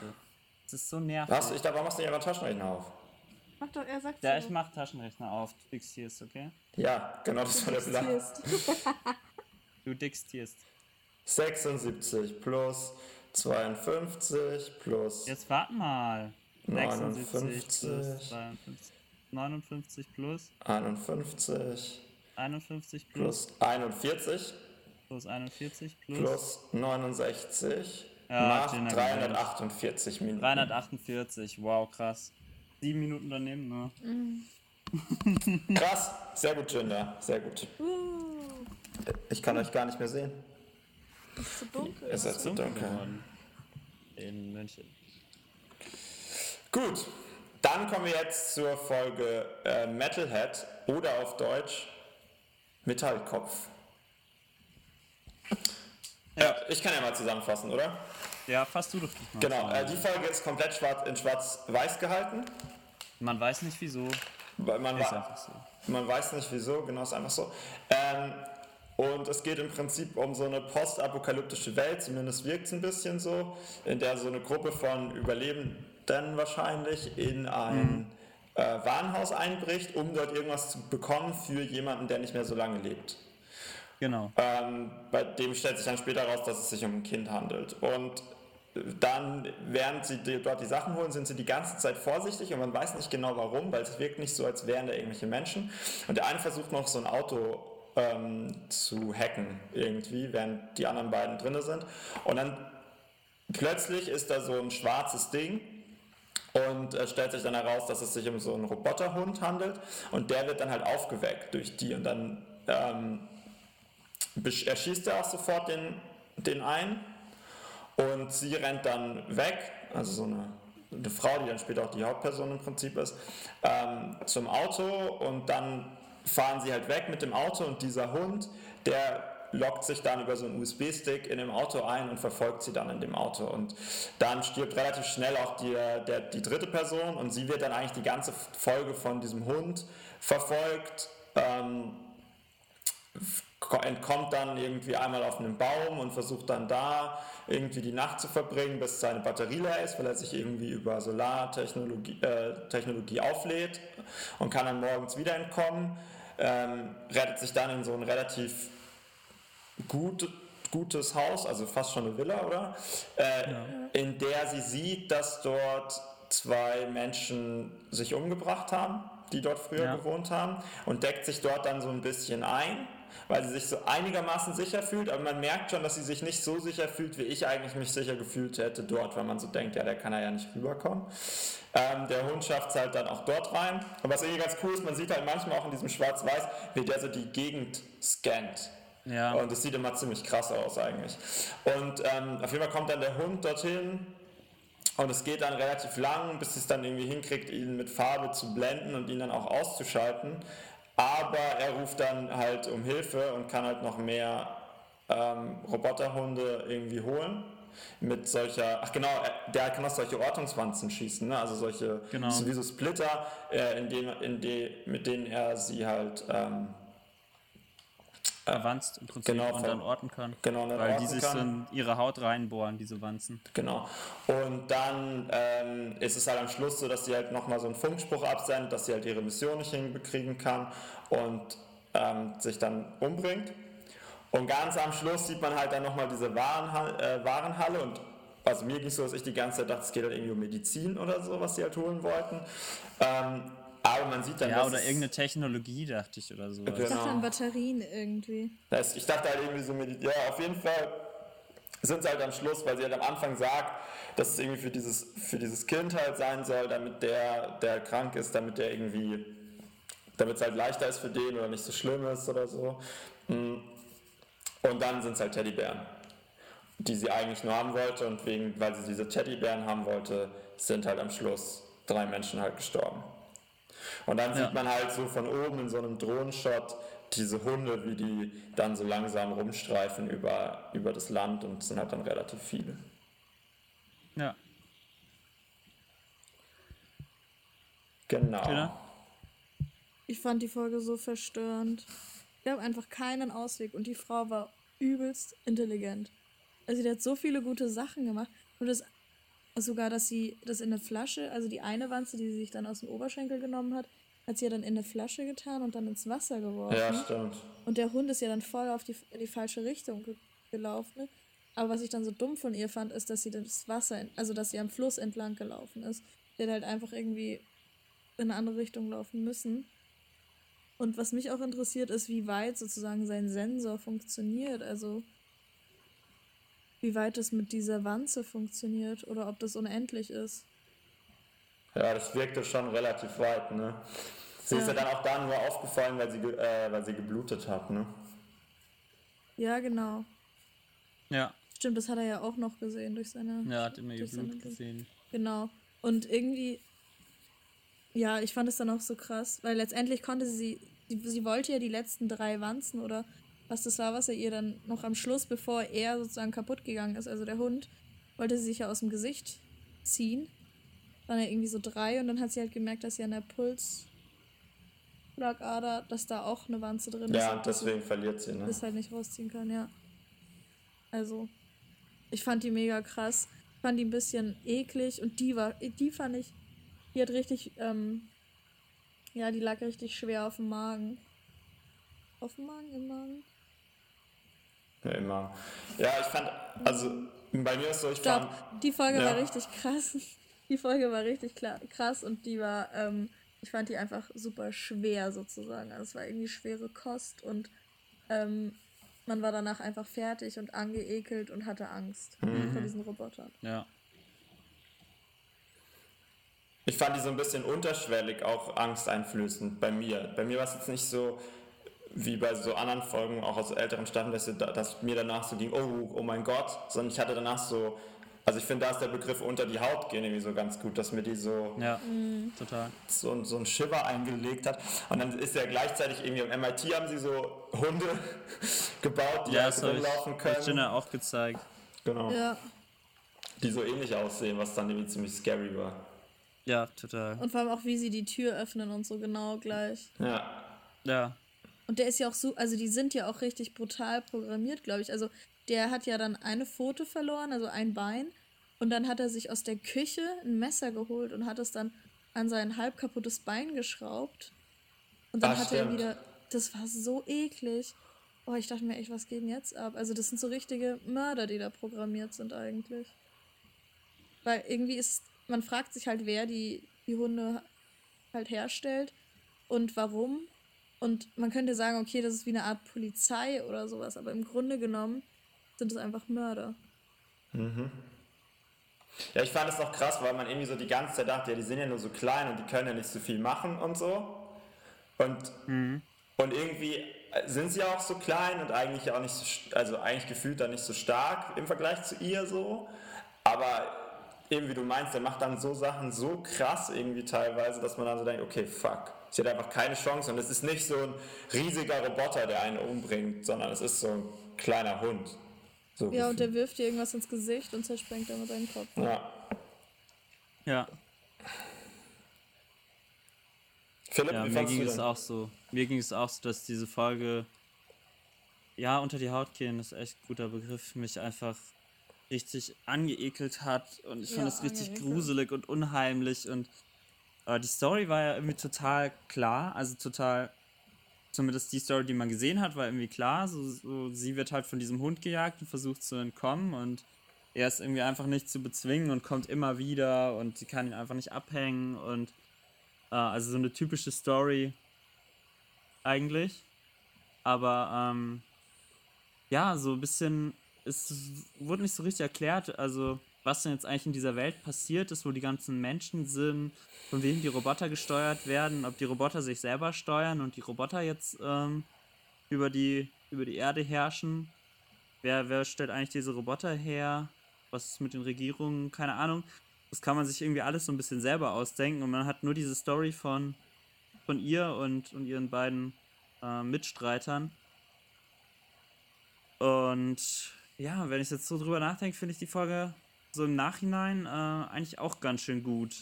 Es ist so nervig. Hast, du- ich warum machst du nicht euren Taschenrechner auf? Mach doch, er sagt Ja, ich mach Taschenrechner auf. Du diktierst, okay? Ja, genau, das war der Plan. Du diktierst. 76 plus 52 plus Jetzt warte mal. 76 59. plus 52. 59 plus 51 51 plus plus 41 plus 41 plus, plus 69 Ja, Gina 348 Minuten. 348. Wow, krass. Sieben Minuten daneben, ne? Krass, sehr gut, Jinder, sehr gut. Uh, Ich kann euch gar nicht mehr sehen. ist zu dunkel. Es ist zu dunkel. geworden. In München. Gut, dann kommen wir jetzt zur Folge äh, Metalhead oder auf Deutsch Metallkopf. Ja, ich kann ja mal zusammenfassen, oder? Ja, fasst du doch mal. Genau, äh, die Folge ist komplett schwarz, in schwarz-weiß gehalten. Man weiß nicht wieso. Weil man, wa- so. man weiß nicht wieso, genau, ist einfach so. Ähm, und es geht im Prinzip um so eine postapokalyptische Welt, zumindest wirkt es ein bisschen so, in der so eine Gruppe von Überlebenden wahrscheinlich in ein äh, Warenhaus einbricht, um dort irgendwas zu bekommen für jemanden, der nicht mehr so lange lebt. Genau. Ähm, bei dem stellt sich dann später raus, dass es sich um ein Kind handelt. Und dann, während sie dort die Sachen holen, sind sie die ganze Zeit vorsichtig und man weiß nicht genau warum, weil es wirkt nicht so, als wären da irgendwelche Menschen. Und der eine versucht noch so ein Auto ähm, zu hacken irgendwie, während die anderen beiden drinne sind. Und dann plötzlich ist da so ein schwarzes Ding und es stellt sich dann heraus, dass es sich um so einen Roboterhund handelt und der wird dann halt aufgeweckt durch die und dann ähm, erschießt er auch sofort den, den einen und sie rennt dann weg, also so eine, eine Frau, die dann später auch die Hauptperson im Prinzip ist, ähm, zum Auto und dann fahren sie halt weg mit dem Auto und dieser Hund, der lockt sich dann über so einen USB-Stick in dem Auto ein und verfolgt sie dann in dem Auto. Und dann stirbt relativ schnell auch die, der, die dritte Person und sie wird dann eigentlich die ganze Folge von diesem Hund verfolgt. Ähm, entkommt dann irgendwie einmal auf einen Baum und versucht dann da irgendwie die Nacht zu verbringen, bis seine Batterie leer ist, weil er sich irgendwie über Solartechnologie äh, Technologie auflädt und kann dann morgens wieder entkommen, ähm, rettet sich dann in so ein relativ gut, gutes Haus, also fast schon eine Villa, oder? Äh, In der sie sieht, dass dort zwei Menschen sich umgebracht haben, die dort früher Ja. gewohnt haben, und deckt sich dort dann so ein bisschen ein, weil sie sich so einigermaßen sicher fühlt, aber man merkt schon, dass sie sich nicht so sicher fühlt, wie ich eigentlich mich sicher gefühlt hätte dort, weil man so denkt, ja, der kann ja nicht rüberkommen. Ähm, der Hund schafft es halt dann auch dort rein. Und was irgendwie ganz cool ist, man sieht halt manchmal auch in diesem Schwarz-Weiß, wie der so die Gegend scannt. Ja. Und das sieht immer ziemlich krass aus eigentlich. Und ähm, auf jeden Fall kommt dann der Hund dorthin und es geht dann relativ lang, bis es dann irgendwie hinkriegt, ihn mit Farbe zu blenden und ihn dann auch auszuschalten. Aber er ruft dann halt um Hilfe und kann halt noch mehr ähm, Roboterhunde irgendwie holen. Mit solcher, ach genau, er- der kann auch solche Ortungswanzen schießen, ne? also solche, Genau. so wie so Splitter, äh, in dem, in de, mit denen er sie halt ähm, Verwanzt im Prinzip genau, und dann orten kann. genau, dann Weil die sich kann. dann ihre Haut reinbohren, diese Wanzen. Genau. Und dann ähm, ist es halt am Schluss so, dass sie halt nochmal so einen Funkspruch absendet, dass sie halt ihre Mission nicht hinkriegen kann und ähm, sich dann umbringt. Und ganz am Schluss sieht man halt dann nochmal diese Warenhalle, äh, Warenhalle und also mir ging es so, dass ich die ganze Zeit dachte, es geht halt irgendwie um Medizin oder so, was sie halt holen wollten. Ähm, aber man sieht dann, Ja, oder irgendeine Technologie, dachte ich, oder so. Genau. Ich dachte an Batterien irgendwie. Das, ich dachte halt irgendwie so, mit, ja, auf jeden Fall sind sie halt am Schluss, weil sie halt am Anfang sagt, dass es irgendwie für dieses, für dieses Kind halt sein soll, damit der, der krank ist, damit der irgendwie, damit es halt leichter ist für den oder nicht so schlimm ist oder so. Mm. Und dann sind es halt Teddybären, die sie eigentlich nur haben wollte und wegen, weil sie diese Teddybären haben wollte, sind halt am Schluss drei Menschen halt gestorben. Und dann Ja. sieht man halt so von oben in so einem Drohnenshot diese Hunde, wie die dann so langsam rumstreifen über, über das Land und es sind halt dann relativ viele. Ja. Genau. Tina? Ich fand die Folge so verstörend. Ich habe einfach keinen Ausweg und die Frau war übelst intelligent. Also die hat so viele gute Sachen gemacht und das sogar, dass sie das in eine Flasche, also die eine Wanze, die sie sich dann aus dem Oberschenkel genommen hat, hat sie ja dann in eine Flasche getan und dann ins Wasser geworfen. Ja, stimmt. Und der Hund ist ja dann voll auf die, in die falsche Richtung ge gelaufen. Aber was ich dann so dumm von ihr fand, ist, dass sie das Wasser, also dass sie am Fluss entlang gelaufen ist. Die hat halt einfach irgendwie in eine andere Richtung laufen müssen. Und was mich auch interessiert, ist, wie weit sozusagen sein Sensor funktioniert. Also wie weit es mit dieser Wanze funktioniert oder ob das unendlich ist. Ja, das wirkte schon relativ weit, ne? Sie ist ja Ja. dann auch da nur aufgefallen, weil sie, äh, weil sie geblutet hat, ne? Ja, genau. Ja, Stimmt, das hat er ja auch noch gesehen durch seine. ja, hat immer Blut gesehen. Genau. Und irgendwie, ja, ich fand es dann auch so krass, weil letztendlich konnte sie, sie wollte ja die letzten drei Wanzen oder was das war, was er ihr dann noch am Schluss, bevor er sozusagen kaputt gegangen ist, also der Hund, wollte sie sich ja aus dem Gesicht ziehen. Dann ja irgendwie so drei und dann hat sie halt gemerkt, dass sie an der Pulsschlagader, dass da auch eine Wanze drin ist. Ja, und deswegen verliert sie, ne? das halt nicht rausziehen kann, ja. Also, ich fand die mega krass. Ich fand die ein bisschen eklig und die war, die fand ich, die hat richtig, ähm, ja, die lag richtig schwer auf dem Magen. Auf dem Magen, im Magen? Ja, immer. Ja, ich fand, also bei mir ist so, ich Ich glaube, fand, die Folge ja. war richtig krass. Die Folge war richtig klar, krass und die war, ähm, ich fand die einfach super schwer sozusagen. Also es war irgendwie schwere Kost und ähm, man war danach einfach fertig und angeekelt und hatte Angst Mhm. vor diesen Robotern. Ja. ich fand die so ein bisschen unterschwellig auch angsteinflößend bei mir. Bei mir war es jetzt nicht so wie bei so anderen Folgen, auch aus älteren Staffeln, dass, dass mir danach so ging, oh, oh mein Gott, sondern ich hatte danach so, also ich finde, da ist der Begriff unter die Haut gehen irgendwie so ganz gut, dass mir die so, Ja, total. so, so ein Shiver eingelegt hat. Und dann ist ja gleichzeitig irgendwie am MIT haben sie so Hunde gebaut, die Ja, halt das ich, rumlaufen ich können. Jenna auch gezeigt. Genau. Ja. Die so ähnlich aussehen, was dann irgendwie ziemlich scary war. Ja, total. Und vor allem auch, wie sie die Tür öffnen und so genau gleich. Ja. Ja, Und der ist ja auch so, also die sind ja auch richtig brutal programmiert, glaube ich. Also der hat ja dann eine Pfote verloren, also ein Bein. Und dann hat er sich aus der Küche ein Messer geholt und hat es dann an sein halb kaputtes Bein geschraubt. Und dann Ah, hat er stimmt. wieder, das war so eklig. Oh, ich dachte mir echt, was geht denn jetzt ab? Also das sind so richtige Mörder, die da programmiert sind eigentlich. Weil irgendwie ist, man fragt sich halt, wer die, die Hunde halt herstellt und warum. Und man könnte sagen, okay, das ist wie eine Art Polizei oder sowas, aber im Grunde genommen sind es einfach Mörder. Ja, ich fand es auch krass, weil man irgendwie so die ganze Zeit dachte, ja, die sind ja nur so klein und die können ja nicht so viel machen und so. Und, und irgendwie sind sie auch so klein und eigentlich auch nicht so, also eigentlich gefühlt dann nicht so stark im Vergleich zu ihr so. Aber eben wie du meinst, der macht dann so Sachen so krass irgendwie teilweise, dass man dann so denkt, okay, fuck. Sie hat einfach keine Chance und es ist nicht so ein riesiger Roboter, der einen umbringt, sondern es ist so ein kleiner Hund. So Ja, und der wirft dir irgendwas ins Gesicht und zersprengt damit deinen Kopf. ja. ja. Philipp, Ja, wie mir ging du es denn? auch so. Mir ging es auch so, dass diese Folge, ja, unter die Haut gehen ist echt ein guter Begriff, mich einfach richtig angeekelt hat. Und ich fand Ja, es richtig angeekelt. gruselig und unheimlich. Und äh, die Story war ja irgendwie total klar, also total, zumindest die Story, die man gesehen hat, war irgendwie klar, so, so sie wird halt von diesem Hund gejagt und versucht zu entkommen. Und er ist irgendwie einfach nicht zu bezwingen und kommt immer wieder. Und sie kann ihn einfach nicht abhängen. Und äh, also so eine typische Story eigentlich. Aber ähm, ja, so ein bisschen, es wurde nicht so richtig erklärt, also was denn jetzt eigentlich in dieser Welt passiert ist, wo die ganzen Menschen sind, von wem die Roboter gesteuert werden, ob die Roboter sich selber steuern und die Roboter jetzt ähm, über, die, über die Erde herrschen. Wer, wer stellt eigentlich diese Roboter her? Was ist mit den Regierungen? Keine Ahnung. Das kann man sich irgendwie alles so ein bisschen selber ausdenken und man hat nur diese Story von, von ihr und, und ihren beiden äh, Mitstreitern. Und ja, wenn ich jetzt so drüber nachdenke, finde ich die Folge so im Nachhinein äh, eigentlich auch ganz schön gut.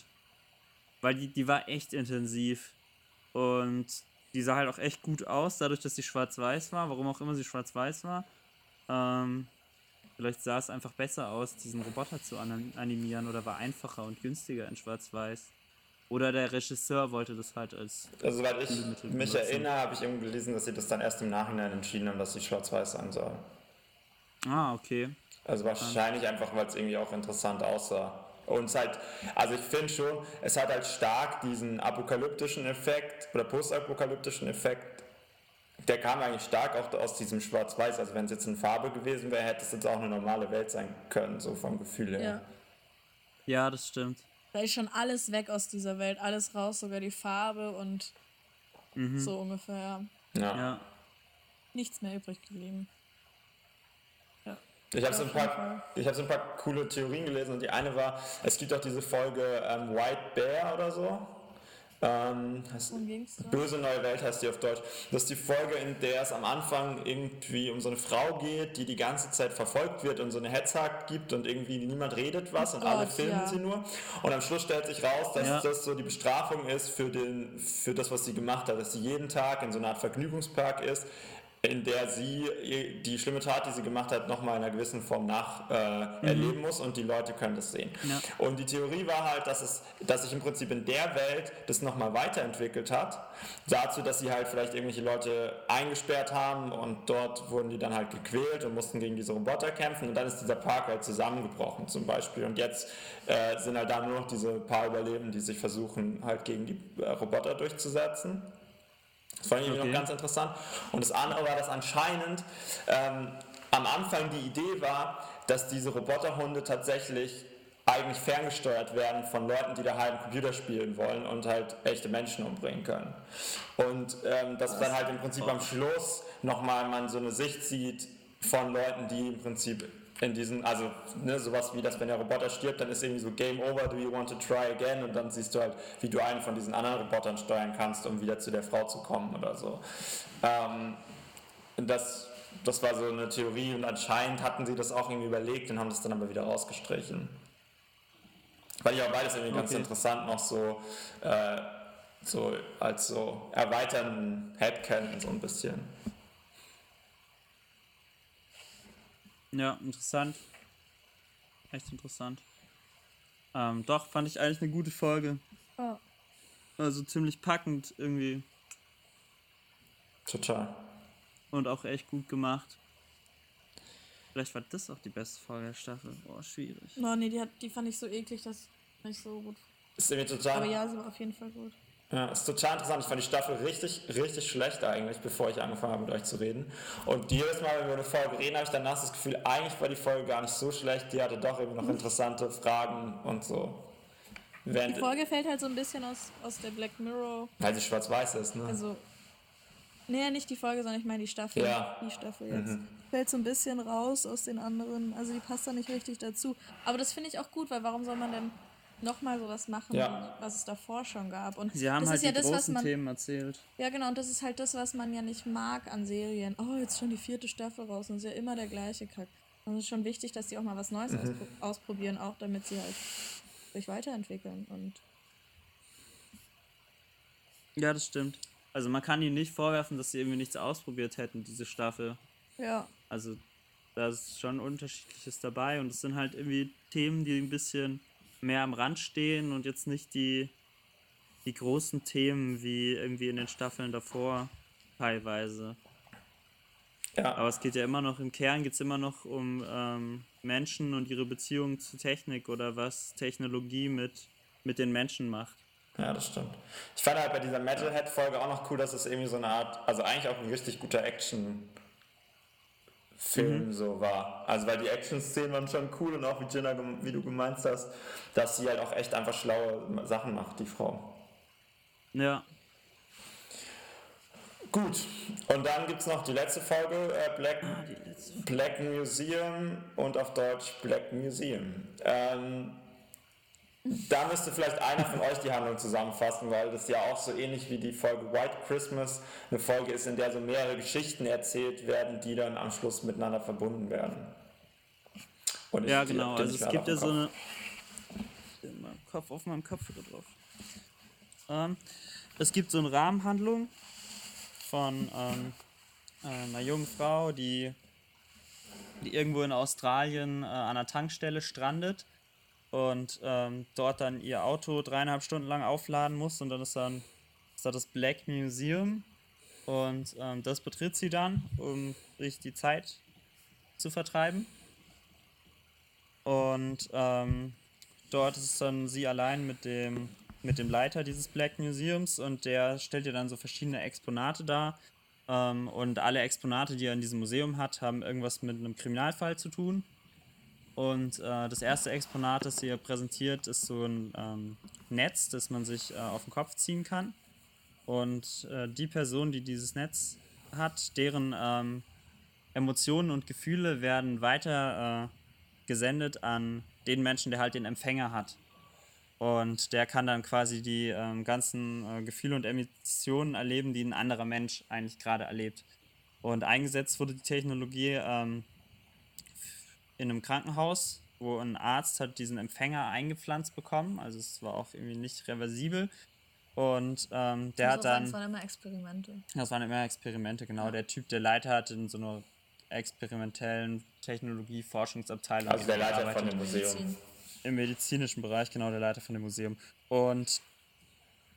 Weil die, die war echt intensiv. Und die sah halt auch echt gut aus, dadurch, dass sie schwarz-weiß war, warum auch immer sie schwarz-weiß war. Ähm, vielleicht sah es einfach besser aus, diesen Roboter zu anim- animieren oder war einfacher und günstiger in schwarz-weiß. Oder der Regisseur wollte das halt als. Also, soweit ich mich erinnere, habe ich irgendwo gelesen, dass sie das dann erst im Nachhinein entschieden haben, dass sie schwarz-weiß sein soll. Ah, okay. Also wahrscheinlich einfach, weil es irgendwie auch interessant aussah. Und es halt, also ich finde schon, es hat halt stark diesen apokalyptischen Effekt oder postapokalyptischen Effekt. Der kam eigentlich stark auch aus diesem Schwarz-Weiß. Also wenn es jetzt in Farbe gewesen wäre, hätte es jetzt auch eine normale Welt sein können, so vom Gefühl her. Ja. Ja, das stimmt. Da ist schon alles weg aus dieser Welt, alles raus, sogar die Farbe und so ungefähr. Ja. Ja. Nichts mehr übrig geblieben. Ich habe so, ein paar- ich hab so ein paar coole Theorien gelesen und die eine war, es gibt auch diese Folge ähm, White Bear oder so. Ähm, heißt? Böse neue Welt heißt die auf Deutsch. Das ist die Folge, in der es am Anfang irgendwie um so eine Frau geht, die die ganze Zeit verfolgt wird und so eine Hetzhack gibt und irgendwie niemand redet was und Oh alle Gott, filmen ja. sie nur. Und am Schluss stellt sich raus, dass Ja. das so die Bestrafung ist für, den, für das, was sie gemacht hat. Dass sie jeden Tag in so einer Art Vergnügungspark ist, in der sie die schlimme Tat, die sie gemacht hat, nochmal in einer gewissen Form nach äh, erleben muss und die Leute können das sehen. Ja. Und die Theorie war halt, dass, es, dass sich im Prinzip in der Welt das nochmal weiterentwickelt hat, dazu, dass sie halt vielleicht irgendwelche Leute eingesperrt haben und dort wurden die dann halt gequält und mussten gegen diese Roboter kämpfen und dann ist dieser Park halt zusammengebrochen zum Beispiel. Und jetzt äh, sind halt da nur noch diese paar Überlebenden, die sich versuchen halt gegen die äh, Roboter durchzusetzen. Das fand ich Okay. noch ganz interessant. Und das andere war, dass anscheinend ähm, am Anfang die Idee war, dass diese Roboterhunde tatsächlich eigentlich ferngesteuert werden von Leuten, die daheim Computer spielen wollen und halt echte Menschen umbringen können. Und ähm, dass dann halt im Prinzip am Schluss nochmal man so eine Sicht sieht von Leuten, die im Prinzip in diesen, also ne, sowas wie das, wenn der Roboter stirbt, dann ist irgendwie so Game Over, do you want to try again? Und dann siehst du halt, wie du einen von diesen anderen Robotern steuern kannst, um wieder zu der Frau zu kommen oder so. Ähm, das, das war so eine Theorie und anscheinend hatten sie das auch irgendwie überlegt und haben das dann aber wieder rausgestrichen. Weil ich auch beides irgendwie ganz Okay. interessant noch so, äh, so als so erweiternden Headcanon so ein bisschen. Ja, interessant. Echt interessant. Ähm, doch, fand ich eigentlich eine gute Folge. Oh. Also ziemlich packend irgendwie Total. und auch echt gut gemacht. Vielleicht war das auch die beste Folge der Staffel. Boah, schwierig. No, nee, die, hat, die fand ich so eklig, dass nicht so gut. Ist irgendwie total. Aber ja, sie war auf jeden Fall gut. Ja, ist total interessant. Ich fand die Staffel richtig, richtig schlecht eigentlich, bevor ich angefangen habe mit euch zu reden. Und jedes Mal, wenn wir über eine Folge reden, habe ich danach das Gefühl, eigentlich war die Folge gar nicht so schlecht. Die hatte doch irgendwie noch interessante Fragen und so. Während, Die Folge fällt halt so ein bisschen aus, aus der Black Mirror. weil sie schwarz-weiß ist, ne? Also. Nee, nicht die Folge, sondern ich meine die Staffel. Ja. Die Staffel jetzt. Fällt so ein bisschen raus aus den anderen. Also die passt da nicht richtig dazu. Aber das finde ich auch gut, weil warum soll man denn nochmal sowas machen, Ja. was es davor schon gab? Und Sie haben das halt ist ja die das, was man. Themen erzählt. Ja, genau, und das ist halt das, was man ja nicht mag an Serien. Oh, jetzt schon die vierte Staffel raus und es ist ja immer der gleiche Kack. Und es ist schon wichtig, dass die auch mal was Neues Mhm. auspro ausprobieren, auch damit sie halt sich weiterentwickeln. Und Ja, das stimmt. Also man kann ihnen nicht vorwerfen, dass sie irgendwie nichts ausprobiert hätten, diese Staffel. ja, Also da ist schon unterschiedliches dabei und es sind halt irgendwie Themen, die ein bisschen mehr am Rand stehen und jetzt nicht die, die großen Themen wie irgendwie in den Staffeln davor teilweise. ja. Aber es geht ja immer noch, im Kern geht es immer noch um ähm, Menschen und ihre Beziehung zu Technik oder was Technologie mit, mit den Menschen macht. Ja, das stimmt. Ich fand halt bei dieser Metalhead-Folge auch noch cool, dass es irgendwie so eine Art, also eigentlich auch ein richtig guter Action-Film so war. Also weil die Action-Szenen waren schon cool und auch wie Jenna, wie du gemeint hast, dass sie halt auch echt einfach schlaue Sachen macht, die Frau. Ja, Gut, und dann gibt es noch die letzte Folge, äh, Black, die letzte Black Museum und auf Deutsch Black Museum. Ähm, da müsste vielleicht einer von euch die Handlung zusammenfassen, weil das ja auch so ähnlich wie die Folge White Christmas eine Folge ist, in der so mehrere Geschichten erzählt werden, die dann am Schluss miteinander verbunden werden. Und Ja, genau. Also es gibt ja so eine. In meinem Kopf, auf meinem Kopfhörer drauf. Ähm, es gibt so eine Rahmenhandlung von ähm, einer jungen Frau, die, die irgendwo in Australien äh, an einer Tankstelle strandet und ähm, dort dann ihr Auto dreieinhalb Stunden lang aufladen muss und dann ist dann ist da das Black Museum und ähm, das betritt sie dann, um sich die Zeit zu vertreiben. Und ähm, dort ist dann sie allein mit dem, mit dem Leiter dieses Black Museums und der stellt ihr dann so verschiedene Exponate dar. Ähm, und alle Exponate, die er in diesem Museum hat, haben irgendwas mit einem Kriminalfall zu tun. Und äh, das erste Exponat, das sie ihr präsentiert, ist so ein ähm, Netz, das man sich äh, auf den Kopf ziehen kann. Und äh, die Person, die dieses Netz hat, deren ähm, Emotionen und Gefühle werden weiter äh, gesendet an den Menschen, der halt den Empfänger hat. Und der kann dann quasi die ähm, ganzen äh, Gefühle und Emotionen erleben, die ein anderer Mensch eigentlich gerade erlebt. Und eingesetzt wurde die Technologie ähm, in einem Krankenhaus, wo ein Arzt hat diesen Empfänger eingepflanzt bekommen. Also es war auch irgendwie nicht reversibel. Und ähm, der hat dann. Das waren immer Experimente. Das waren immer Experimente, genau. Ja. Der Typ, der Leiter hat in so einer experimentellen Technologie-Forschungsabteilung. Also der Leiter von dem Museum. Im medizinischen Bereich, genau, der Leiter von dem Museum. Und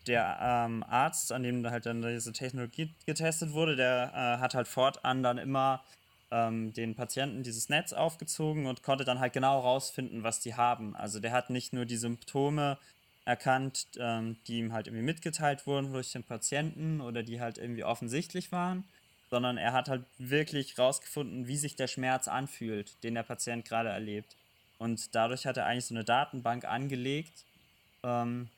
der ähm, Arzt, an dem halt dann diese Technologie getestet wurde, der äh, hat halt fortan dann immer ähm, den Patienten dieses Netz aufgezogen und konnte dann halt genau rausfinden, was die haben. Also der hat nicht nur die Symptome erkannt, ähm, die ihm halt irgendwie mitgeteilt wurden durch den Patienten oder die halt irgendwie offensichtlich waren, sondern er hat halt wirklich rausgefunden, wie sich der Schmerz anfühlt, den der Patient gerade erlebt. Und dadurch hat er eigentlich so eine Datenbank angelegt ähm,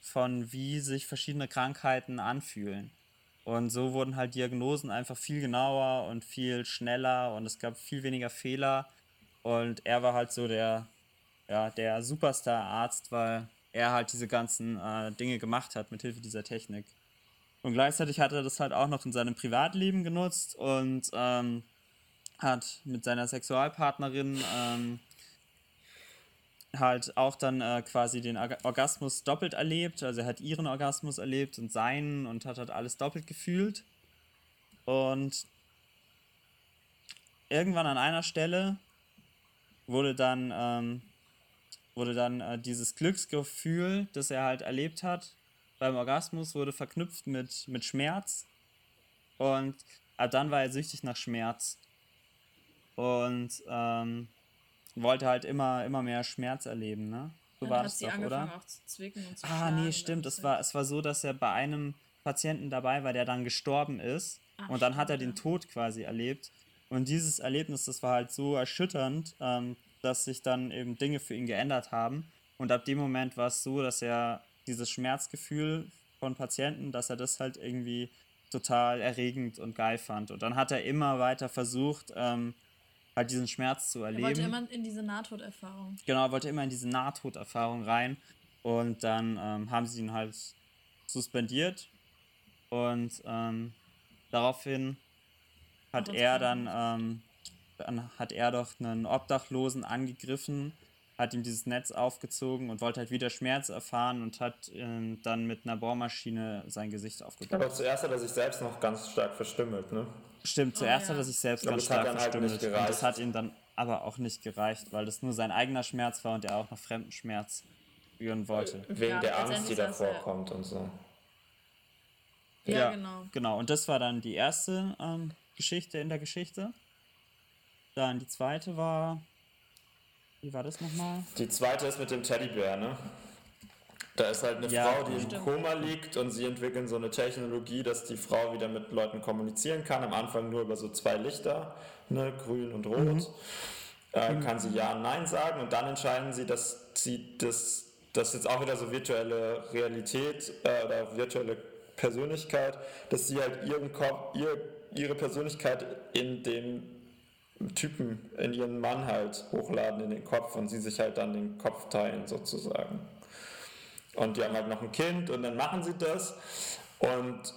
von wie sich verschiedene Krankheiten anfühlen. Und so wurden halt Diagnosen einfach viel genauer und viel schneller und es gab viel weniger Fehler. Und er war halt so der, ja, der Superstar-Arzt, weil er halt diese ganzen äh, Dinge gemacht hat mit Hilfe dieser Technik. Und gleichzeitig hat er das halt auch noch in seinem Privatleben genutzt und ähm, hat mit seiner Sexualpartnerin ähm, halt auch dann äh, quasi den Orgasmus doppelt erlebt. Also er hat ihren Orgasmus erlebt und seinen und hat halt alles doppelt gefühlt. Und irgendwann an einer Stelle wurde dann, ähm, wurde dann äh, dieses Glücksgefühl, das er halt erlebt hat, beim Orgasmus wurde verknüpft mit, mit Schmerz. Und ab dann war er süchtig nach Schmerz. Und ähm, wollte halt immer, immer mehr Schmerz erleben, ne? So Dann war das doch, oder? Auch zu zwicken und zu ah, nee, stimmt. Es war, es war so, dass er bei einem Patienten dabei war, der dann gestorben ist. Ach, und dann hat er den Tod quasi erlebt. Und dieses Erlebnis, das war halt so erschütternd, ähm, dass sich dann eben Dinge für ihn geändert haben. Und ab dem Moment war es so, dass er dieses Schmerzgefühl von Patienten, dass er das halt irgendwie total erregend und geil fand. Und dann hat er immer weiter versucht, ähm, halt diesen Schmerz zu erleben. Er wollte immer in diese Nahtoderfahrung. Genau, er wollte immer in diese Nahtoderfahrung rein. Und dann ähm, haben sie ihn halt suspendiert. Und ähm, daraufhin hat er dann, ähm, dann hat er doch einen Obdachlosen angegriffen hat ihm dieses Netz aufgezogen und wollte halt wieder Schmerz erfahren und hat ähm, dann mit einer Bohrmaschine sein Gesicht aufgebaut. Aber zuerst hat er sich selbst noch ganz stark verstümmelt, ne? Stimmt, zuerst oh, ja. hat er sich selbst ganz stark halt verstümmelt. Halt und das hat ihm dann aber auch nicht gereicht, weil das nur sein eigener Schmerz war und er auch noch fremden Schmerz spüren wollte. Wegen ja, der Angst, die davor kommt und so. Ja, ja, genau. Genau, und das war dann die erste ähm, Geschichte in der Geschichte. Dann die zweite war wie war das nochmal? Die zweite ist mit dem Teddybär, ne? Da ist halt eine ja, Frau, die im Koma liegt und sie entwickeln so eine Technologie, dass die Frau wieder mit Leuten kommunizieren kann. Am Anfang nur über so zwei Lichter, ne, grün und rot. Mhm. Äh, mhm. Kann sie Ja und Nein sagen und dann entscheiden sie, dass sie das, das jetzt auch wieder so virtuelle Realität äh, oder virtuelle Persönlichkeit, dass sie halt ihren Kopf, ihr, ihre Persönlichkeit in den Typen in ihren Mann halt hochladen in den Kopf und sie sich halt dann den Kopf teilen sozusagen. Und die haben halt noch ein Kind und dann machen sie das und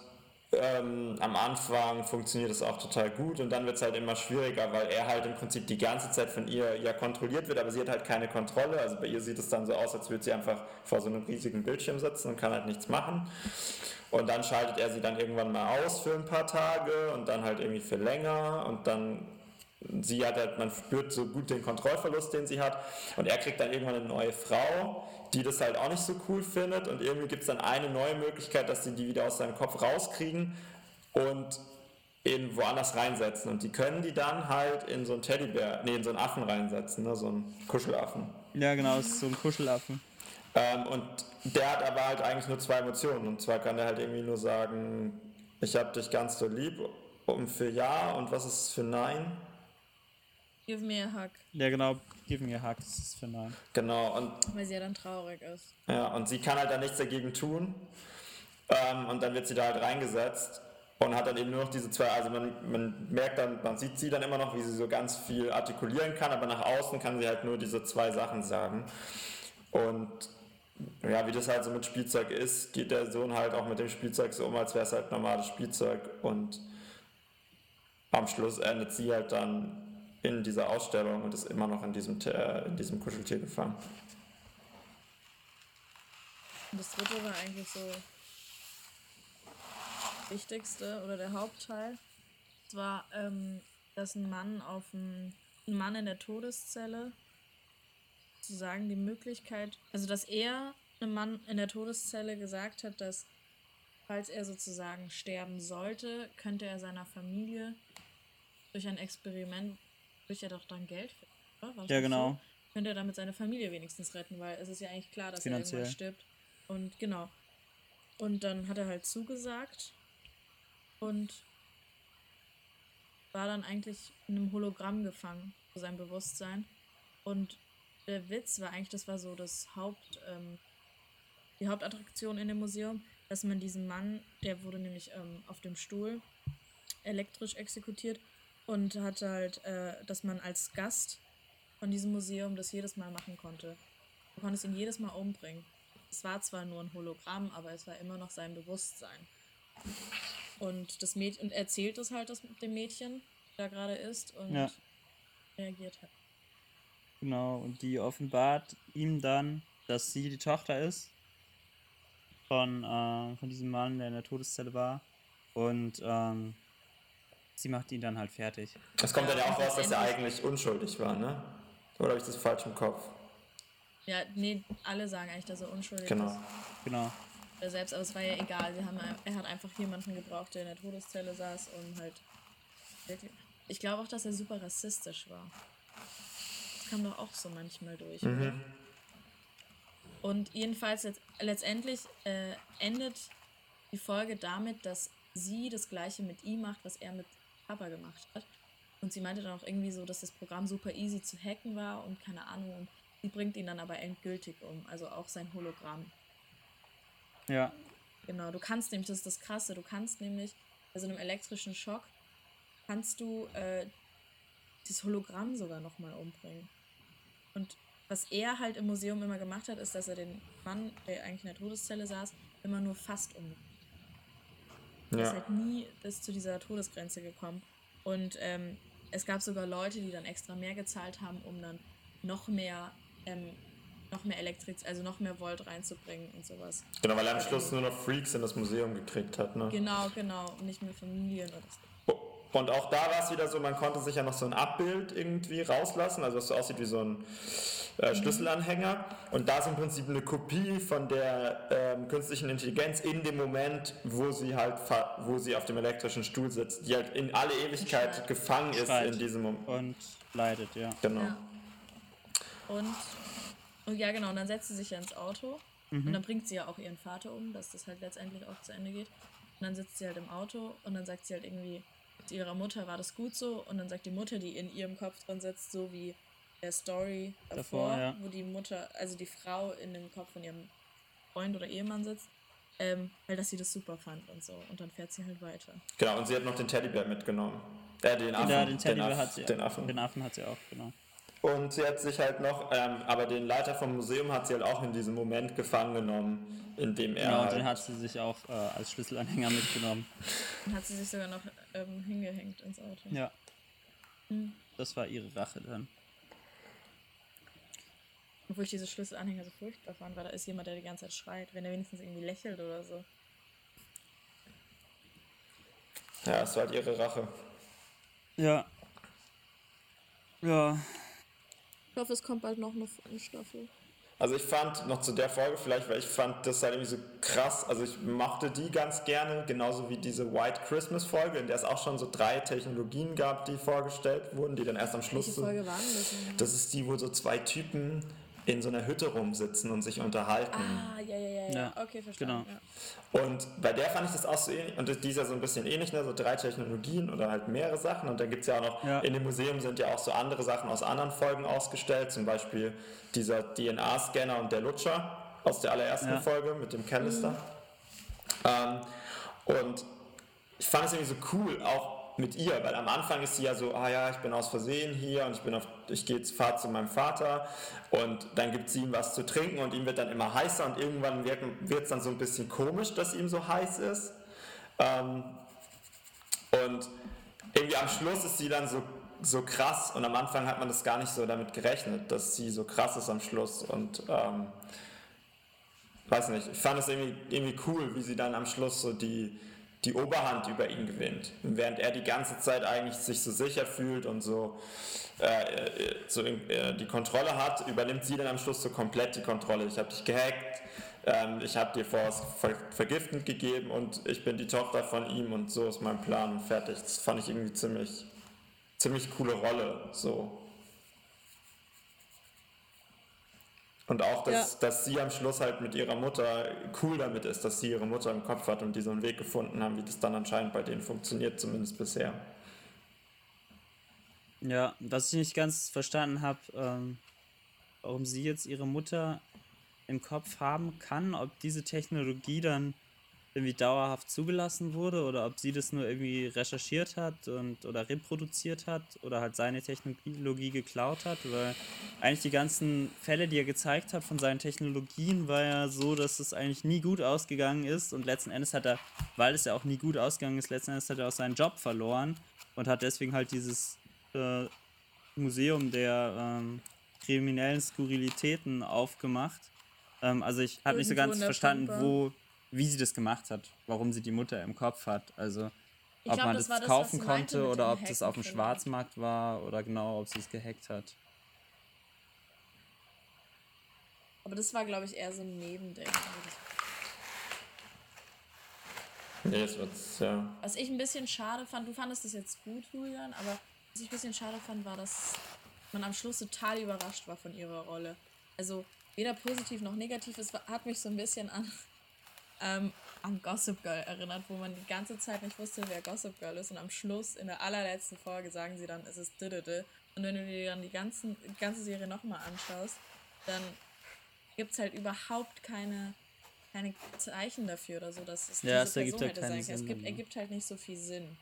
ähm, am Anfang funktioniert es auch total gut und dann wird es halt immer schwieriger, weil er halt im Prinzip die ganze Zeit von ihr ja kontrolliert wird, aber sie hat halt keine Kontrolle. Also bei ihr sieht es dann so aus, als würde sie einfach vor so einem riesigen Bildschirm sitzen und kann halt nichts machen. Und dann schaltet er sie dann irgendwann mal aus für ein paar Tage und dann halt irgendwie für länger und dann sie hat halt, man spürt so gut den Kontrollverlust, den sie hat. Und er kriegt dann irgendwann eine neue Frau, die das halt auch nicht so cool findet. Und irgendwie gibt es dann eine neue Möglichkeit, dass sie die wieder aus seinem Kopf rauskriegen und in woanders reinsetzen. Und die können die dann halt in so einen Teddybär, nee, in so einen Affen reinsetzen, ne? so einen Kuschelaffen. Ja, genau, es ist so ein Kuschelaffen. Ähm, und der hat aber halt eigentlich nur zwei Emotionen. Und zwar kann er halt irgendwie nur sagen, ich habe dich ganz so lieb, um für Ja und was ist für Nein? Give me a hug. Ja, genau. Give me a hug, das ist für Nein. Genau. Und, Weil sie ja dann traurig ist. Ja, und sie kann halt da nichts dagegen tun. Ähm, und dann wird sie da halt reingesetzt. und hat dann eben nur noch diese zwei, also man, man merkt dann, man sieht sie dann immer noch, wie sie so ganz viel artikulieren kann, aber nach außen kann sie halt nur diese zwei Sachen sagen. Und ja, wie das halt so mit Spielzeug ist, geht der Sohn halt auch mit dem Spielzeug so um, als wäre es halt normales Spielzeug und am Schluss endet sie halt dann in dieser Ausstellung und ist immer noch in diesem, in diesem Kuscheltier gefangen. Das dritte war eigentlich so Wichtigste oder der Hauptteil. Es war, ähm, dass ein Mann auf ein, ein Mann in der Todeszelle sozusagen die Möglichkeit, also dass er einem Mann in der Todeszelle gesagt hat, dass falls er sozusagen sterben sollte, könnte er seiner Familie durch ein Experiment, durch er doch dann Geld finden, Ja, genau. So? Könnte er damit seine Familie wenigstens retten, weil es ist ja eigentlich klar, dass Finanziell. er irgendwann stirbt. Und genau. Und dann hat er halt zugesagt und war dann eigentlich in einem Hologramm gefangen für sein Bewusstsein. Und der Witz war eigentlich, das war so das Haupt, ähm, die Hauptattraktion in dem Museum, dass man diesen Mann, der wurde nämlich ähm, auf dem Stuhl elektrisch exekutiert und hatte halt, äh, dass man als Gast von diesem Museum das jedes Mal machen konnte. Du konntest ihn jedes Mal umbringen. Es war zwar nur ein Hologramm, aber es war immer noch sein Bewusstsein. Und das Mädchen und erzählt es halt das dem Mädchen, da gerade ist und ja. reagiert halt. Genau, und die offenbart ihm dann, dass sie die Tochter ist von, äh, von diesem Mann, der in der Todeszelle war. Und ähm, sie macht ihn dann halt fertig. Es kommt dann ja auch raus, dass er eigentlich unschuldig war, ne? Oder habe ich das falsch im Kopf? Ja, nee, alle sagen eigentlich, dass er unschuldig genau. ist. Genau. Er selbst, aber es war ja egal. Sie haben, er hat einfach jemanden gebraucht, der in der Todeszelle saß und halt. Ich glaube auch, dass er super rassistisch war. Das kam doch auch so manchmal durch. Mhm. Und jedenfalls letztendlich äh, endet die Folge damit, dass sie das gleiche mit ihm macht, was er mit Papa gemacht hat. Und sie meinte dann auch irgendwie so, dass das Programm super easy zu hacken war und keine Ahnung. Und sie bringt ihn dann aber endgültig um, also auch sein Hologramm. Ja. Genau, du kannst nämlich, das ist das Krasse, du kannst nämlich bei so einem elektrischen Schock, kannst du äh, dieses Hologramm sogar nochmal umbringen. Und was er halt im Museum immer gemacht hat, ist, dass er den Mann, der eigentlich in der Todeszelle saß, immer nur fast um. Ja. Er ist halt nie bis zu dieser Todesgrenze gekommen. Und ähm, es gab sogar Leute, die dann extra mehr gezahlt haben, um dann noch mehr, ähm, noch mehr Elektrik, also noch mehr Volt reinzubringen und sowas. Genau, weil er am Schluss nur noch Freaks in das Museum gekriegt hat, ne? Genau, genau, und nicht mehr Familien oder so. Und auch da war es wieder so, man konnte sich ja noch so ein Abbild irgendwie rauslassen, also was so aussieht wie so ein äh, Schlüsselanhänger. Und da ist im Prinzip eine Kopie von der ähm, künstlichen Intelligenz in dem Moment, wo sie halt, wo sie auf dem elektrischen Stuhl sitzt, die halt in alle Ewigkeit gefangen ist Schreit. in diesem Moment. Und leidet, ja. Genau. Ja. Und, und ja, genau, und dann setzt sie sich ja ins Auto. Mhm. Und dann bringt sie ja auch ihren Vater um, dass das halt letztendlich auch zu Ende geht. Und dann sitzt sie halt im Auto und dann sagt sie halt irgendwie, ihrer Mutter war das gut so. Und dann sagt die Mutter, die in ihrem Kopf drin sitzt, so wie der Story davor, davor ja. wo die Mutter, also die Frau in dem Kopf von ihrem Freund oder Ehemann sitzt, ähm, halt, dass sie das super fand und so. Und dann fährt sie halt weiter. Genau, und sie hat noch den Teddybär mitgenommen. Äh, den Affen. Ja, den Teddybär den hat sie. Den Affen. Den Affen hat sie auch, genau. Und sie hat sich halt noch, ähm, aber den Leiter vom Museum hat sie halt auch in diesem Moment gefangen genommen, in dem er. Genau, halt den hat sie sich auch äh, als Schlüsselanhänger mitgenommen. Und hat sie sich sogar noch ähm, hingehängt ins Auto. Ja. Hm. Das war ihre Rache dann. Obwohl ich diese Schlüsselanhänger so furchtbar fand, weil da ist jemand, der die ganze Zeit schreit, wenn er wenigstens irgendwie lächelt oder so. Ja, es war halt ihre Rache. Ja. Ja. Ich hoffe, es kommt bald noch eine Staffel. Also ich fand noch zu der Folge vielleicht, weil ich fand das halt irgendwie so krass, also ich mochte die ganz gerne, genauso wie diese White Christmas Folge, in der es auch schon so drei Technologien gab, die vorgestellt wurden, die dann erst am Schluss Welche Folge waren das? Das ist die, wo so zwei Typen in so einer Hütte rumsitzen und sich unterhalten. Ah, ja, ja, ja, ja. okay, verstanden. Genau. Ja. Und bei der fand ich das auch so ähnlich, und die ist ja so ein bisschen ähnlich, ne? so drei Technologien oder halt mehrere Sachen. Und dann gibt es ja auch noch, ja. in dem Museum sind ja auch so andere Sachen aus anderen Folgen ausgestellt, zum Beispiel dieser DNA-Scanner und der Lutscher aus der allerersten ja. Folge mit dem Callister. Mhm. Ähm, und ich fand es irgendwie so cool, auch mit ihr, weil am Anfang ist sie ja so, ah ja, ich bin aus Versehen hier und ich bin auf, ich gehe jetzt Fahrt zu meinem Vater und dann gibt sie ihm was zu trinken und ihm wird dann immer heißer und irgendwann wird es dann so ein bisschen komisch, dass ihm so heiß ist. Ähm, und irgendwie am Schluss ist sie dann so, so krass und am Anfang hat man das gar nicht so damit gerechnet, dass sie so krass ist am Schluss und ähm, weiß nicht, ich fand es irgendwie, irgendwie cool, wie sie dann am Schluss so die, die Oberhand über ihn gewinnt. Während er die ganze Zeit eigentlich sich so sicher fühlt und so, äh, äh so äh, die Kontrolle hat, übernimmt sie dann am Schluss so komplett die Kontrolle. Ich habe dich gehackt, ähm, ich habe dir vor ver vergiftend gegeben und ich bin die Tochter von ihm und so ist mein Plan und fertig. Das fand ich irgendwie ziemlich, ziemlich coole Rolle. So. Und auch, dass, ja. dass sie am Schluss halt mit ihrer Mutter cool damit ist, dass sie ihre Mutter im Kopf hat und die so einen Weg gefunden haben, wie das dann anscheinend bei denen funktioniert, zumindest bisher. Ja, was ich nicht ganz verstanden habe, ähm, warum sie jetzt ihre Mutter im Kopf haben kann, ob diese Technologie dann irgendwie dauerhaft zugelassen wurde oder ob sie das nur irgendwie recherchiert hat und oder reproduziert hat oder halt seine Technologie geklaut hat, weil eigentlich die ganzen Fälle, die er gezeigt hat von seinen Technologien, war ja so, dass es eigentlich nie gut ausgegangen ist und letzten Endes hat er, weil es ja auch nie gut ausgegangen ist, letzten Endes hat er auch seinen Job verloren und hat deswegen halt dieses äh, Museum der ähm, kriminellen Skurrilitäten aufgemacht. Ähm, also ich habe nicht so ganz verstanden, wo, wie sie das gemacht hat, warum sie die Mutter im Kopf hat. Also ich ob glaub, man das, das kaufen das, konnte oder ob das auf dem Schwarzmarkt war oder genau, ob sie es gehackt hat. Aber das war, glaube ich, eher so ein Nebending. Nee, das wird's, ja. Was ich ein bisschen schade fand, du fandest das jetzt gut, Julian, aber was ich ein bisschen schade fand, war, dass man am Schluss total überrascht war von ihrer Rolle. Also weder positiv noch negativ. Es hat mich so ein bisschen an, ähm, an Gossip Girl erinnert, wo man die ganze Zeit nicht wusste, wer Gossip Girl ist. Und am Schluss, in der allerletzten Folge, sagen sie dann, es ist Didede. Und wenn du dir dann die, ganzen, die ganze Serie nochmal anschaust, dann gibt es halt überhaupt keine, keine Zeichen dafür oder so, dass es ja, diese es Person halt hätte sein können. Es gibt, ergibt halt nicht so viel Sinn.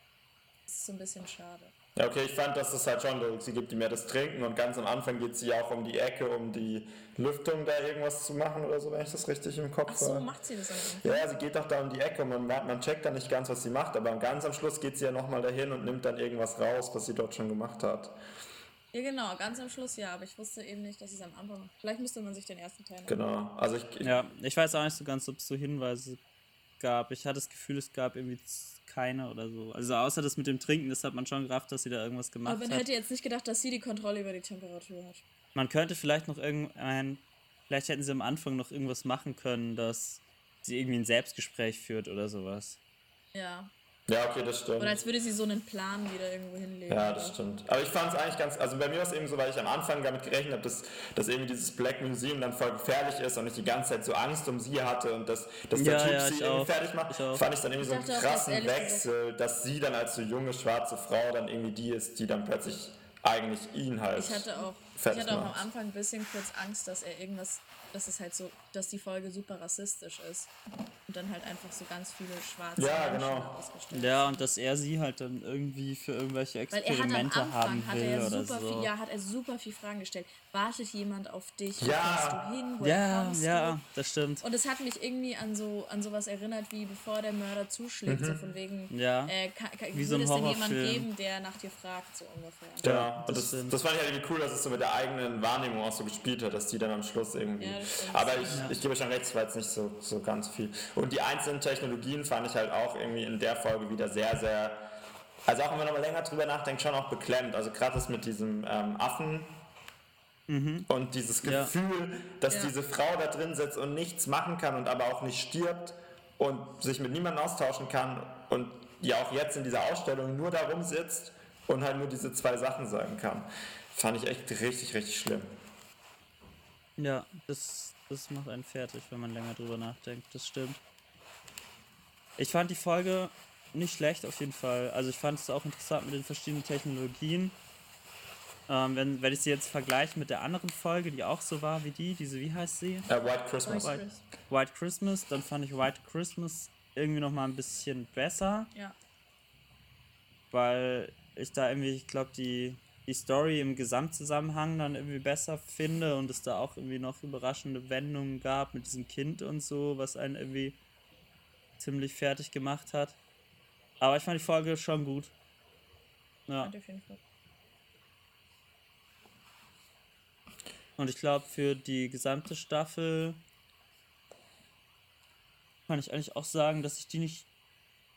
Das ist so ein bisschen schade. Ja, okay, ich fand, dass das halt schon, sie gibt ihm mehr das Trinken und ganz am Anfang geht sie auch um die Ecke, um die Lüftung da irgendwas zu machen oder so, wenn ich das richtig im Kopf habe. Ach so, macht sie das eigentlich? Ja, sie geht doch da um die Ecke und man, man checkt dann nicht ganz, was sie macht, aber ganz am Schluss geht sie ja nochmal dahin und nimmt dann irgendwas raus, was sie dort schon gemacht hat. Ja, genau, ganz am Schluss ja, aber ich wusste eben nicht, dass sie es am Anfang macht. Vielleicht müsste man sich den ersten Teil Genau, also ich, ich. Ja, ich weiß auch nicht so ganz, ob es so Hinweise gab. Ich hatte das Gefühl, es gab irgendwie keine oder so. Also außer das mit dem Trinken, das hat man schon gerafft, dass sie da irgendwas gemacht hat. Aber man hat. hätte jetzt nicht gedacht, dass sie die Kontrolle über die Temperatur hat. Man könnte vielleicht noch irgendein, vielleicht hätten sie am Anfang noch irgendwas machen können, dass sie irgendwie ein Selbstgespräch führt oder sowas. Ja. Ja, okay, das stimmt. Oder als würde sie so einen Plan wieder irgendwo hinlegen. Ja, das oder? stimmt. Aber ich fand es eigentlich ganz, also bei mir war es eben so, weil ich am Anfang damit gerechnet habe, dass, dass irgendwie dieses Black Museum dann voll gefährlich ist und ich die ganze Zeit so Angst um sie hatte und dass, dass der ja, Typ ja, sie irgendwie auch. fertig macht, ich fand ich dann irgendwie ich so einen krassen auch, Wechsel, dass sie dann als so junge schwarze Frau dann irgendwie die ist, die dann plötzlich eigentlich ihn halt. Ich hatte auch, ich hatte auch am Anfang ein bisschen kurz Angst, dass er irgendwas dass es halt so, dass die Folge super rassistisch ist und dann halt einfach so ganz viele schwarze ja, Menschen genau. ausgestellt Ja, und dass er sie halt dann irgendwie für irgendwelche Experimente Weil er hat am Anfang, haben will hat er super oder so. Viel, ja, hat er super viel Fragen gestellt. Wartet jemand auf dich? Ja. Wo kommst du hin? Woher ja, ja, du? das stimmt. Und es hat mich irgendwie an so an sowas erinnert, wie bevor der Mörder zuschlägt, mhm. so von wegen, ja. äh, kann, kann, wie so ein es denn jemand geben, der nach dir fragt, so ungefähr. Ja, und das, das, das fand ich halt irgendwie cool, dass es so mit der eigenen Wahrnehmung auch so gespielt hat, dass die dann am Schluss irgendwie. Ja, aber ich, ja. ich gebe schon recht, es war jetzt nicht so, so ganz viel. Und die einzelnen Technologien fand ich halt auch irgendwie in der Folge wieder sehr, sehr. Also auch wenn man nochmal länger drüber nachdenkt, schon auch beklemmt. Also gerade das mit diesem ähm, Affen mhm. und dieses Gefühl, ja. dass ja. diese Frau da drin sitzt und nichts machen kann und aber auch nicht stirbt und sich mit niemandem austauschen kann und ja auch jetzt in dieser Ausstellung nur darum sitzt und halt nur diese zwei Sachen sagen kann. Fand ich echt richtig, richtig schlimm. Ja, das das macht einen fertig, wenn man länger drüber nachdenkt. Das stimmt. Ich fand die Folge nicht schlecht auf jeden Fall. Also ich fand es auch interessant mit den verschiedenen Technologien. Ähm, wenn, wenn ich sie jetzt vergleiche mit der anderen Folge, die auch so war wie die, diese, wie heißt sie? Uh, White Christmas. White, White, Christmas, dann fand ich White Christmas irgendwie noch mal ein bisschen besser. Ja. weil ich da irgendwie, ich glaube, die, die Story im Gesamtzusammenhang dann irgendwie besser finde und es da auch irgendwie noch überraschende Wendungen gab mit diesem Kind und so, was einen irgendwie ziemlich fertig gemacht hat. Aber ich fand die Folge schon gut. Ja. Und ich glaube, für die gesamte Staffel kann ich eigentlich auch sagen, dass ich die nicht,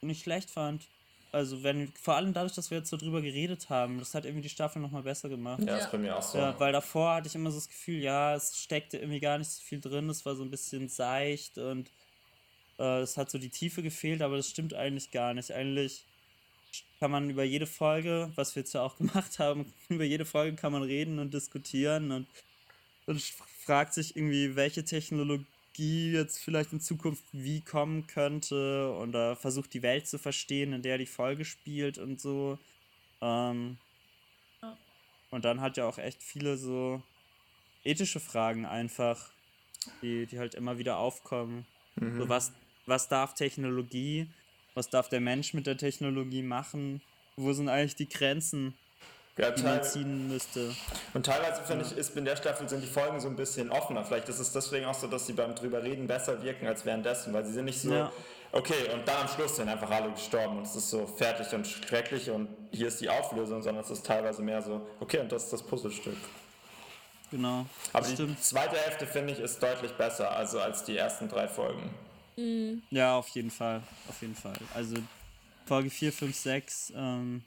nicht schlecht fand. Also wenn, vor allem dadurch, dass wir jetzt so drüber geredet haben, das hat irgendwie die Staffel nochmal besser gemacht. Ja, Ja. ist bei mir auch so. Ja, weil davor hatte ich immer so das Gefühl, ja, es steckte irgendwie gar nicht so viel drin, es war so ein bisschen seicht und es hat so die Tiefe gefehlt, aber das stimmt eigentlich gar nicht. Eigentlich kann man über jede Folge, was wir jetzt ja auch gemacht haben, über jede Folge kann man reden und diskutieren und, und fragt sich irgendwie, welche Technologie jetzt vielleicht in Zukunft wie kommen könnte und äh, versucht die Welt zu verstehen, in der die Folge spielt und so. Ähm, und dann hat ja auch echt viele so ethische Fragen einfach, die, die halt immer wieder aufkommen. So was, was darf Technologie? Was darf der Mensch mit der Technologie machen? Wo sind eigentlich die Grenzen, Ja, die man ziehen müsste? Und teilweise finde ich, ist in der Staffel sind die Folgen so ein bisschen offener. Vielleicht ist es deswegen auch so, dass sie beim drüber reden besser wirken als währenddessen, weil sie sind nicht so, Ja. okay, und dann am Schluss sind einfach alle gestorben und es ist so fertig und schrecklich und hier ist die Auflösung, sondern es ist teilweise mehr so, okay, und das ist das Puzzlestück. Genau. Aber die stimmt. zweite Hälfte finde ich ist deutlich besser, also als die ersten drei Folgen. Ja, auf jeden Fall. Auf jeden Fall. Also Folge 4, 5, 6, ähm,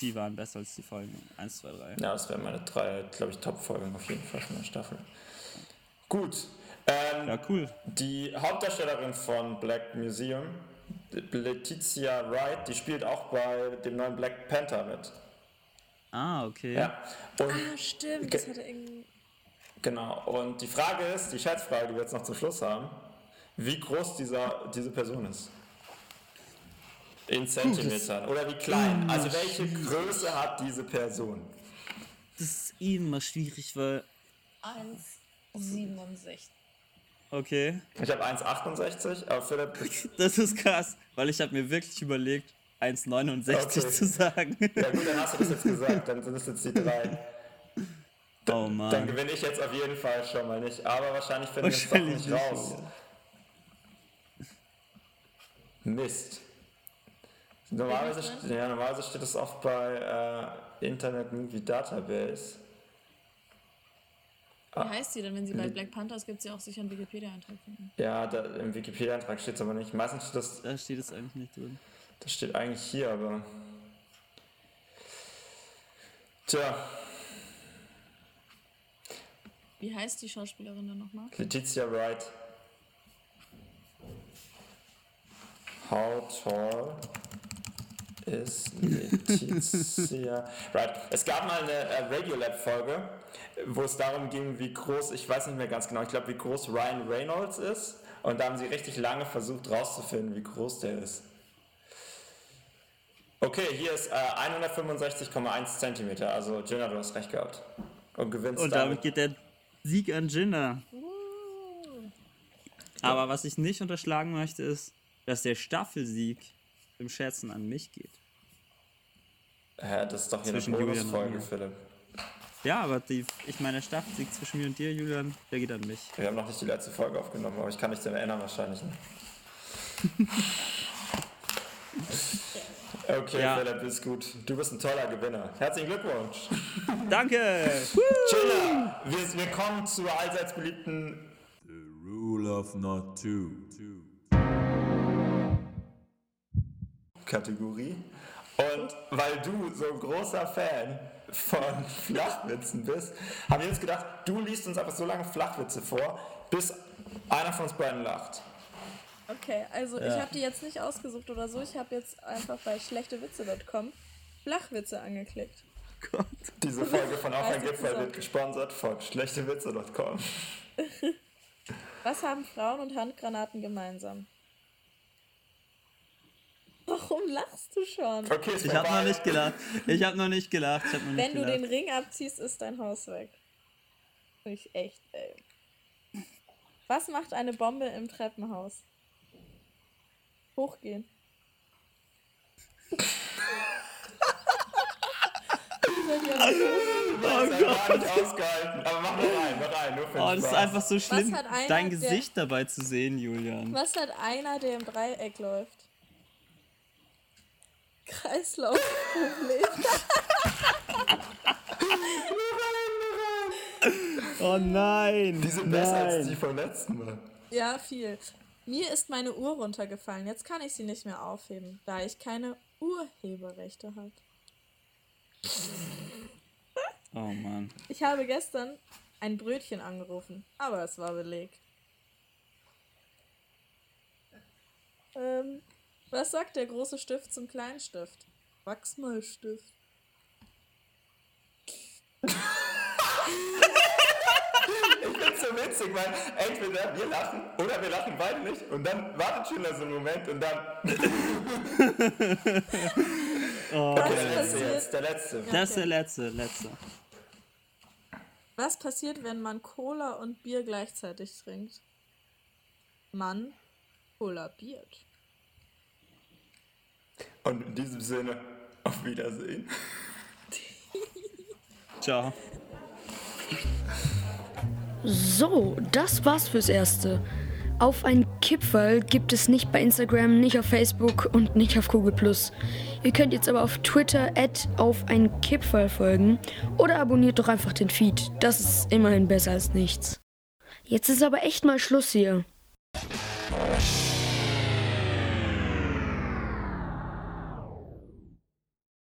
die waren besser als die Folgen 1, 2, 3. Ja, das wären meine drei, glaube ich, Top-Folgen auf jeden Fall von der Staffel. Gut. Ähm, Ja, cool. Die Hauptdarstellerin von Black Museum, Letizia Wright, die spielt auch bei dem neuen Black Panther mit. Ah, okay. Ja. Und Ah, stimmt. Ge- Das hatte irgendwie. genau. Und die Frage ist, die Schätzfrage, die wir jetzt noch zum Schluss haben, wie groß dieser, diese Person ist. In Zentimetern. Oder wie klein. Also welche Größe hat diese Person? Das ist immer schwierig, weil. 1,67. Okay. Ich habe 1,68, aber Philipp. Das ist krass, weil ich habe mir wirklich überlegt, 1,69 Okay. zu sagen. Ja gut, dann hast du das jetzt gesagt, dann sind es jetzt die drei. oh Dann Mann. gewinne ich jetzt auf jeden Fall schon mal nicht, aber wahrscheinlich finden wir es doch nicht nicht, raus. Mist. Normalerweise, ja, normalerweise steht es oft bei äh, Internet Movie Database. Wie Ah. heißt sie denn, wenn sie bei Black Panthers gibt es ja auch sicher einen Wikipedia-Eintrag ihr. Ja, da, im Wikipedia-Eintrag steht es aber nicht. Meistens steht das, Da steht es eigentlich nicht drin. das steht eigentlich hier, aber. Tja, Wie heißt die Schauspielerin denn nochmal? Letizia Wright. How tall is Letizia Wright? Es gab mal eine äh, Radiolab-Folge, wo es darum ging, wie groß, ich weiß nicht mehr ganz genau, ich glaube, wie groß Ryan Reynolds ist. Und da haben sie richtig lange versucht rauszufinden, wie groß der ist. Okay, hier ist äh, 165,1 Zentimeter. Also, Jenna, du hast recht gehabt. Und gewinnst Und damit geht der Sieg an Jinder. Aber was ich nicht unterschlagen möchte, ist, dass der Staffelsieg im Schätzen an mich geht. Hä, das ist doch hier eine Zwischen und Bonusfolge. Philipp. Ja, aber die, ich meine, der Staffelsieg zwischen mir und dir, Julian, der geht an mich. Wir haben noch nicht die letzte Folge aufgenommen, aber ich kann mich daran erinnern wahrscheinlich. Ne? Okay, Ja. Philipp, ist gut. Du bist ein toller Gewinner. Herzlichen Glückwunsch. Danke! Chilla, wir, wir kommen zur allseits beliebten The rule of not two. Kategorie. Und weil du so ein großer Fan von Flachwitzen bist, haben wir uns gedacht, du liest uns einfach so lange Flachwitze vor, bis einer von uns beiden lacht. Okay, also Ja. ich habe die jetzt nicht ausgesucht oder so. Ich habe jetzt einfach bei schlechtewitze.com Flachwitze angeklickt. Diese Folge von Auf ein Gipfel wird gesponsert von schlechtewitze.com. Was haben Frauen und Handgranaten gemeinsam? Warum lachst du schon? Okay, ist Ich habe noch nicht gelacht. Ich habe noch nicht gelacht. Noch nicht Wenn du gelacht. den Ring abziehst, ist dein Haus weg. Ich echt, ey. Was macht eine Bombe im Treppenhaus? Hochgehen. nicht ausgehalten. Aber mach mal rein, mach rein, nur für den Oh, das ist einfach so schlimm, einer, dein der- Gesicht dabei zu sehen, Julian. Was hat einer, der im Dreieck läuft? Kreislaufproblem. Oh nein! Die sind besser als die vom letzten Mal. Ja, viel. Mir ist meine Uhr runtergefallen. Jetzt kann ich sie nicht mehr aufheben, da ich keine Urheberrechte habe. Oh Mann. Ich habe gestern ein Brötchen angerufen, aber es war belegt. Ähm, was sagt der große Stift zum kleinen Stift? Wachsmalstift. Ich find's so witzig, weil entweder wir lachen oder wir lachen beide nicht und dann wartet Schüler so einen Moment und dann. Oh, Was Der letzte passiert, jetzt, der letzte. das ist der letzte, letzte. was passiert, wenn man Cola und Bier gleichzeitig trinkt? Man kollabiert. Und in diesem Sinne, auf Wiedersehen. Ciao. So, das war's fürs Erste. Auf ein Kipferl gibt es nicht bei Instagram, nicht auf Facebook und nicht auf Google+. Ihr könnt jetzt aber auf Twitter at auf ein Kipferl folgen oder abonniert doch einfach den Feed. Das ist immerhin besser als nichts. Jetzt ist aber echt mal Schluss hier.